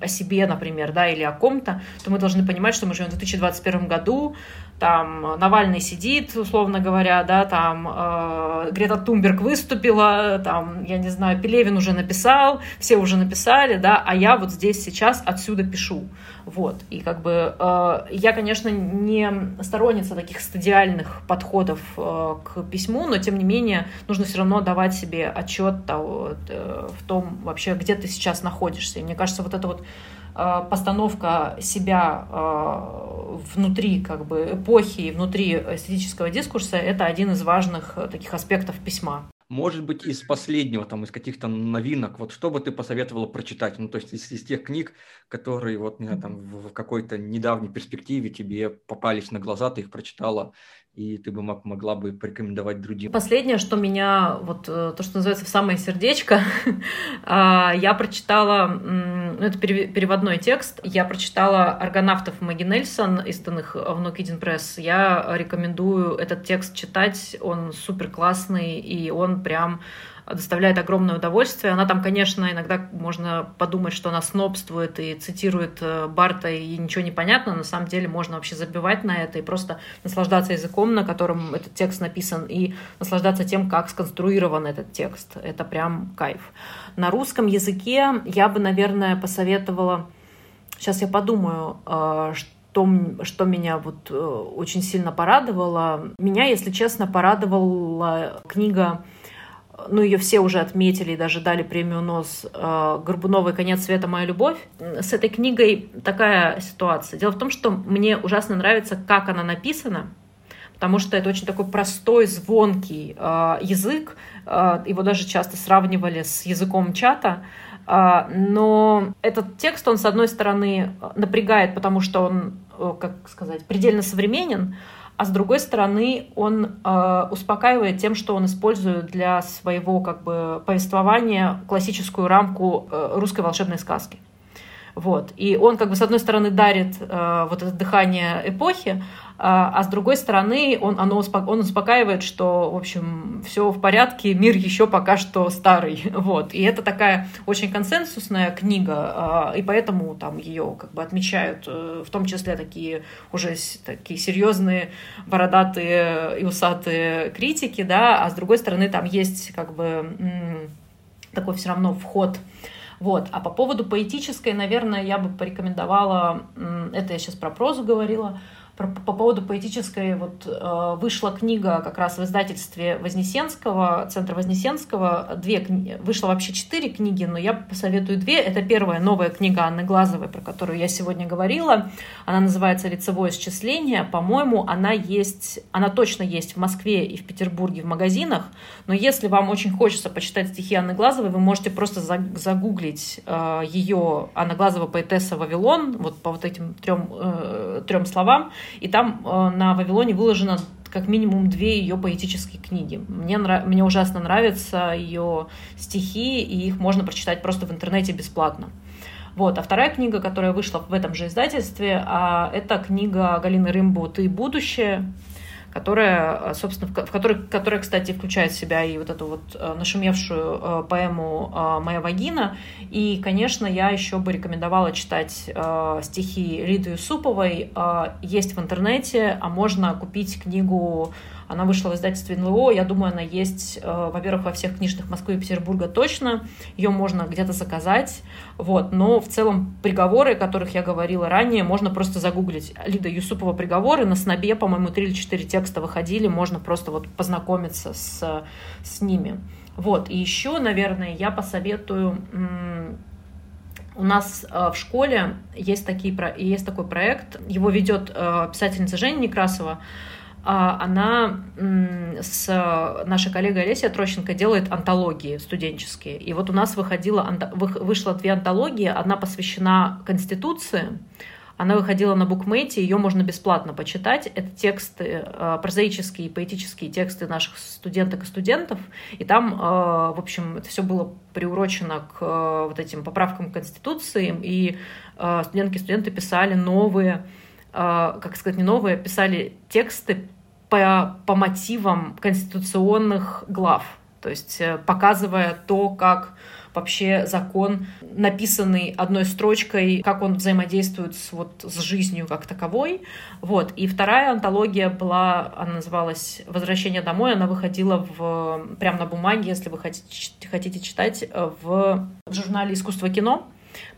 о себе, например, да, или о ком-то, то мы должны понимать, что мы живем в 2021 году, там Навальный сидит, условно говоря, да, там э, Грета Тумберг выступила, там, я не знаю, Пелевин уже написал, все уже написали, да, а я вот здесь сейчас отсюда пишу, вот, и как бы э, я, конечно, не сторонница таких стадиальных подходов э, к письму, но тем не менее нужно все равно давать себе отчет того, э, в том вообще, где ты сейчас находишься, и мне кажется, вот это вот постановка себя э, внутри как бы эпохи и внутри эстетического дискурса – это один из важных э, таких аспектов письма. Может быть, из последнего, там, из каких-то новинок, вот что бы ты посоветовала прочитать? Ну, то есть из, из тех книг, которые вот, не знаю, там, в какой-то недавней перспективе тебе попались на глаза, ты их прочитала, и ты бы мог, могла бы порекомендовать другим. Последнее, что меня, вот э, то, что называется в самое сердечко, *laughs* а, я прочитала, ну, это переводной текст, я прочитала «Аргонавтов Маги Нельсон», изданных в Нокидин Пресс. Я рекомендую этот текст читать, он супер классный, и он прям доставляет огромное удовольствие. Она там, конечно, иногда можно подумать, что она снобствует и цитирует э, Барта, и ничего не понятно. На самом деле можно вообще забивать на это и просто наслаждаться языком, на котором этот текст написан, и наслаждаться тем, как сконструирован этот текст. Это прям кайф. На русском языке я бы, наверное, посоветовала... Сейчас я подумаю, э, что что меня вот э, очень сильно порадовало. Меня, если честно, порадовала книга ну, ее все уже отметили и даже дали премию НОС э, Горбуновой «Конец света. Моя любовь». С этой книгой такая ситуация. Дело в том, что мне ужасно нравится, как она написана, потому что это очень такой простой, звонкий э, язык. Э, его даже часто сравнивали с языком чата. Но этот текст, он, с одной стороны, напрягает, потому что он, как сказать, предельно современен, а с другой стороны он э, успокаивает тем, что он использует для своего как бы повествования классическую рамку э, русской волшебной сказки. Вот. И он, как бы, с одной стороны, дарит э, вот это дыхание эпохи, а, а с другой стороны, он, оно, он успокаивает, что, в общем, все в порядке, мир еще пока что старый. *laughs* Вот. И это такая очень консенсусная книга, а, и поэтому там ее как бы отмечают, э, в том числе такие уже такие серьезные, бородатые и усатые критики, да, а с другой стороны, там есть как бы такой все равно вход вот. А по поводу поэтической, наверное, я бы порекомендовала, это я сейчас про прозу говорила, по, по поводу поэтической, вот э, вышла книга как раз в издательстве Вознесенского, Центра Вознесенского, две книги, вышло вообще четыре книги, но я посоветую две. Это первая новая книга Анны Глазовой, про которую я сегодня говорила. Она называется «Лицевое счисление». По-моему, она есть, она точно есть в Москве и в Петербурге в магазинах, но если вам очень хочется почитать стихи Анны Глазовой, вы можете просто загуглить э, ее Анна Глазова поэтесса «Вавилон», вот по вот этим трем, э, трем словам, и там э, на Вавилоне выложено как минимум две ее поэтические книги. Мне, нрав... Мне ужасно нравятся ее стихи, и их можно прочитать просто в интернете бесплатно. Вот. А вторая книга, которая вышла в этом же издательстве, а, это книга Галины Рымбу «Ты будущее», которая, собственно, в которой, которая, кстати, включает в себя и вот эту вот э, нашумевшую э, поэму э, «Моя вагина». И, конечно, я еще бы рекомендовала читать стихи Лиды Юсуповой. Есть в интернете, а можно купить книгу она вышла в издательстве НЛО. Я думаю, она есть, э, во-первых, во всех книжных Москвы и Петербурга точно. Ее можно где-то заказать. Вот. Но в целом приговоры, о которых я говорила ранее, можно просто загуглить. Лида Юсупова приговоры. На снобе, по-моему, три или четыре текста выходили. Можно просто вот познакомиться с, с ними. Вот. И еще, наверное, я посоветую у нас э, в школе есть, такие, есть такой проект, его ведет э, писательница Женя Некрасова. А она с нашей коллегой Олесей Трощенко делает антологии студенческие. И вот у нас выходила, вышло две антологии. Одна посвящена Конституции, она выходила на букмейте, ее можно бесплатно почитать. Это тексты, э, прозаические, поэтические тексты наших студенток и студентов. И там, э, в общем, это все было приурочено к э, вот этим поправкам к Конституции. И студентки и студенты писали новые как сказать, не новые, писали тексты по, по мотивам конституционных глав, то есть э, показывая то, как вообще закон, написанный одной строчкой, как он взаимодействует с, вот, с жизнью как таковой. Вот. И вторая антология была, она называлась «Возвращение домой», она выходила в, прямо на бумаге, если вы хотите, хотите читать, э, в, в журнале «Искусство кино»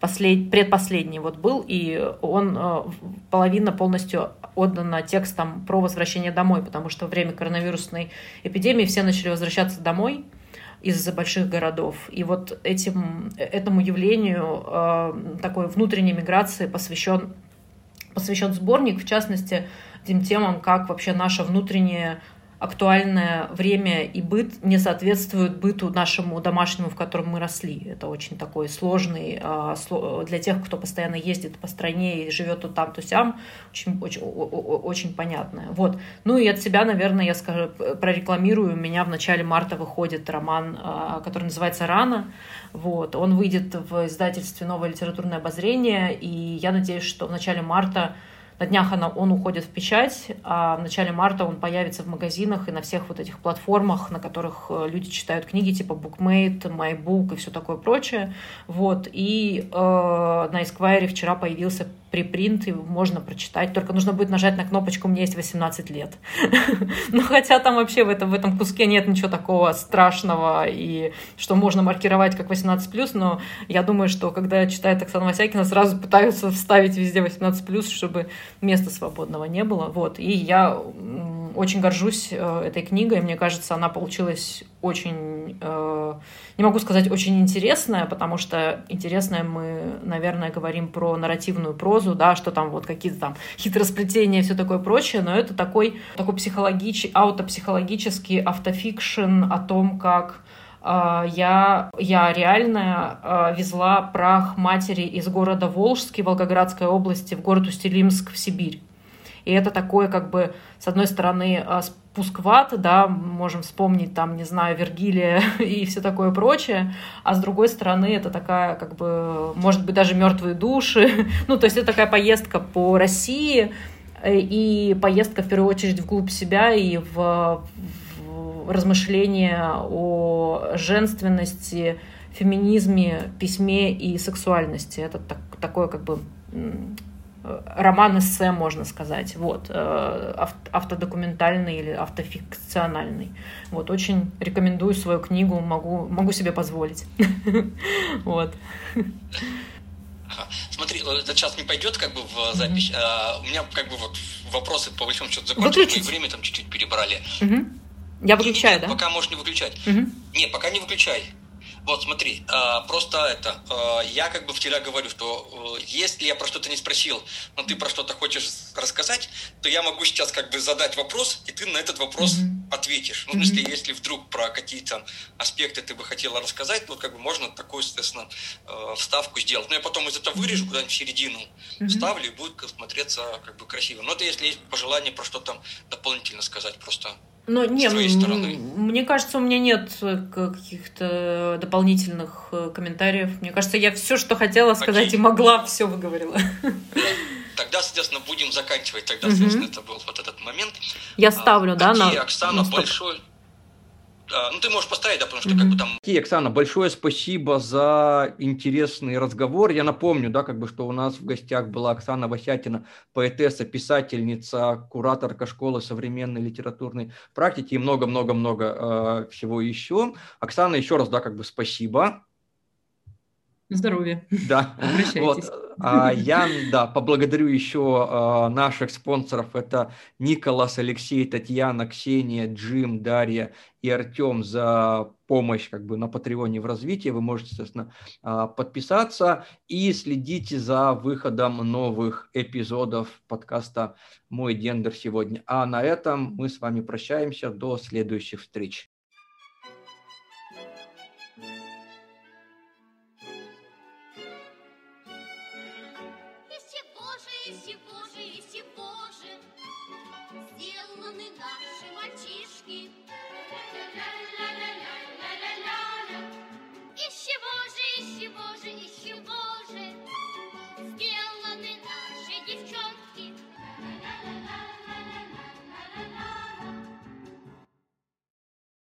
послед... предпоследний вот был, и он э, половина полностью отдана текстом про возвращение домой, потому что во время коронавирусной эпидемии все начали возвращаться домой из больших городов. И вот этим, этому явлению э, такой внутренней миграции посвящен, посвящен сборник, в частности, тем темам, как вообще наша внутренняя актуальное время и быт не соответствуют быту нашему домашнему, в котором мы росли. Это очень такой сложный а, для тех, кто постоянно ездит по стране и живет то там, то сям, очень, очень, очень понятное. Вот. Ну и от себя, наверное, я скажу, прорекламирую. У меня в начале марта выходит роман, а, который называется «Рано». Вот. Он выйдет в издательстве «Новое литературное обозрение», и я надеюсь, что в начале марта на днях она, он уходит в печать, а в начале марта он появится в магазинах и на всех вот этих платформах, на которых э, люди читают книги типа BookMate, MyBook и все такое прочее. Вот. И э, на Esquire вчера появился припринт, и можно прочитать. Только нужно будет нажать на кнопочку «Мне есть 18 лет». *laughs* Ну, хотя там вообще в этом, в этом куске нет ничего такого страшного, и что можно маркировать как 18+, но я думаю, что когда читает Оксана Васякина, сразу пытаются вставить везде 18+, чтобы места свободного не было. Вот. И я очень горжусь э, этой книгой. Мне кажется, она получилась очень, э, не могу сказать очень интересная, потому что интересная мы, наверное, говорим про нарративную прозу, да, что там вот какие-то там хитросплетения и все такое прочее, но это такой, такой психологич, аутопсихологический автофикшн о том, как я, я реально везла прах матери из города Волжский, Волгоградской области, в город Устилимск в Сибирь. И это такое, как бы, с одной стороны, а, спуск в ад, да, можем вспомнить там, не знаю, Вергилия *laughs* и все такое прочее, а с другой стороны, это такая, как бы, может быть, даже мертвые души. *laughs* ну, то есть это такая поездка по России э, и поездка, в первую очередь, вглубь себя и в размышления о женственности, феминизме, письме и сексуальности. Это так, такое, как бы, роман-эссе, можно сказать, вот, э, автодокументальный или автофикциональный. Вот, очень рекомендую свою книгу, могу, могу себе позволить. *laughs* Вот. Ага. Смотри, это сейчас не пойдет как бы в запись. Mm-hmm. А, у меня как бы вот вопросы по большому счету закончились, время там чуть-чуть перебрали. Mm-hmm. Я выключаю, да? Пока можешь не выключать. Mm-hmm. Нет, пока не выключай. Вот, смотри, а, просто это, а, я как бы в тебя говорю, что э, если я про что-то не спросил, но ты про что-то хочешь рассказать, то я могу сейчас как бы задать вопрос, и ты на этот вопрос mm-hmm. ответишь. Ну, в смысле, если вдруг про какие-то аспекты ты бы хотела рассказать, ну, как бы можно такую, соответственно, э, вставку сделать. Но я потом из этого вырежу куда-нибудь в середину, mm-hmm. вставлю, и будет смотреться как бы красиво. Но это если есть пожелание про что-то дополнительно сказать, просто но не, мне кажется, у меня нет э, каких-то дополнительных э, комментариев. Мне кажется, я все, что хотела сказать Окей. и могла, все выговорила. Тогда, соответственно, будем заканчивать. Тогда, соответственно, это был вот этот момент. Я ставлю, а, да, на... Оксана, на большой... А, ну, ты можешь поставить, да, потому что mm-hmm. как бы там... И, Оксана, большое спасибо за интересный разговор. Я напомню, да, как бы, что у нас в гостях была Оксана Васятина, поэтесса, писательница, кураторка школы современной литературной практики и много-много-много э, всего еще. Оксана, еще раз, да, как бы спасибо. Здоровья. Да. Вот. А я, да, поблагодарю еще а, наших спонсоров. Это Николас, Алексей, Татьяна, Ксения, Джим, Дарья и Артем за помощь как бы на Патреоне в развитии. Вы можете, естественно, а, подписаться и следите за выходом новых эпизодов подкаста «Мой гендер» сегодня. А на этом мы с вами прощаемся. До следующих встреч.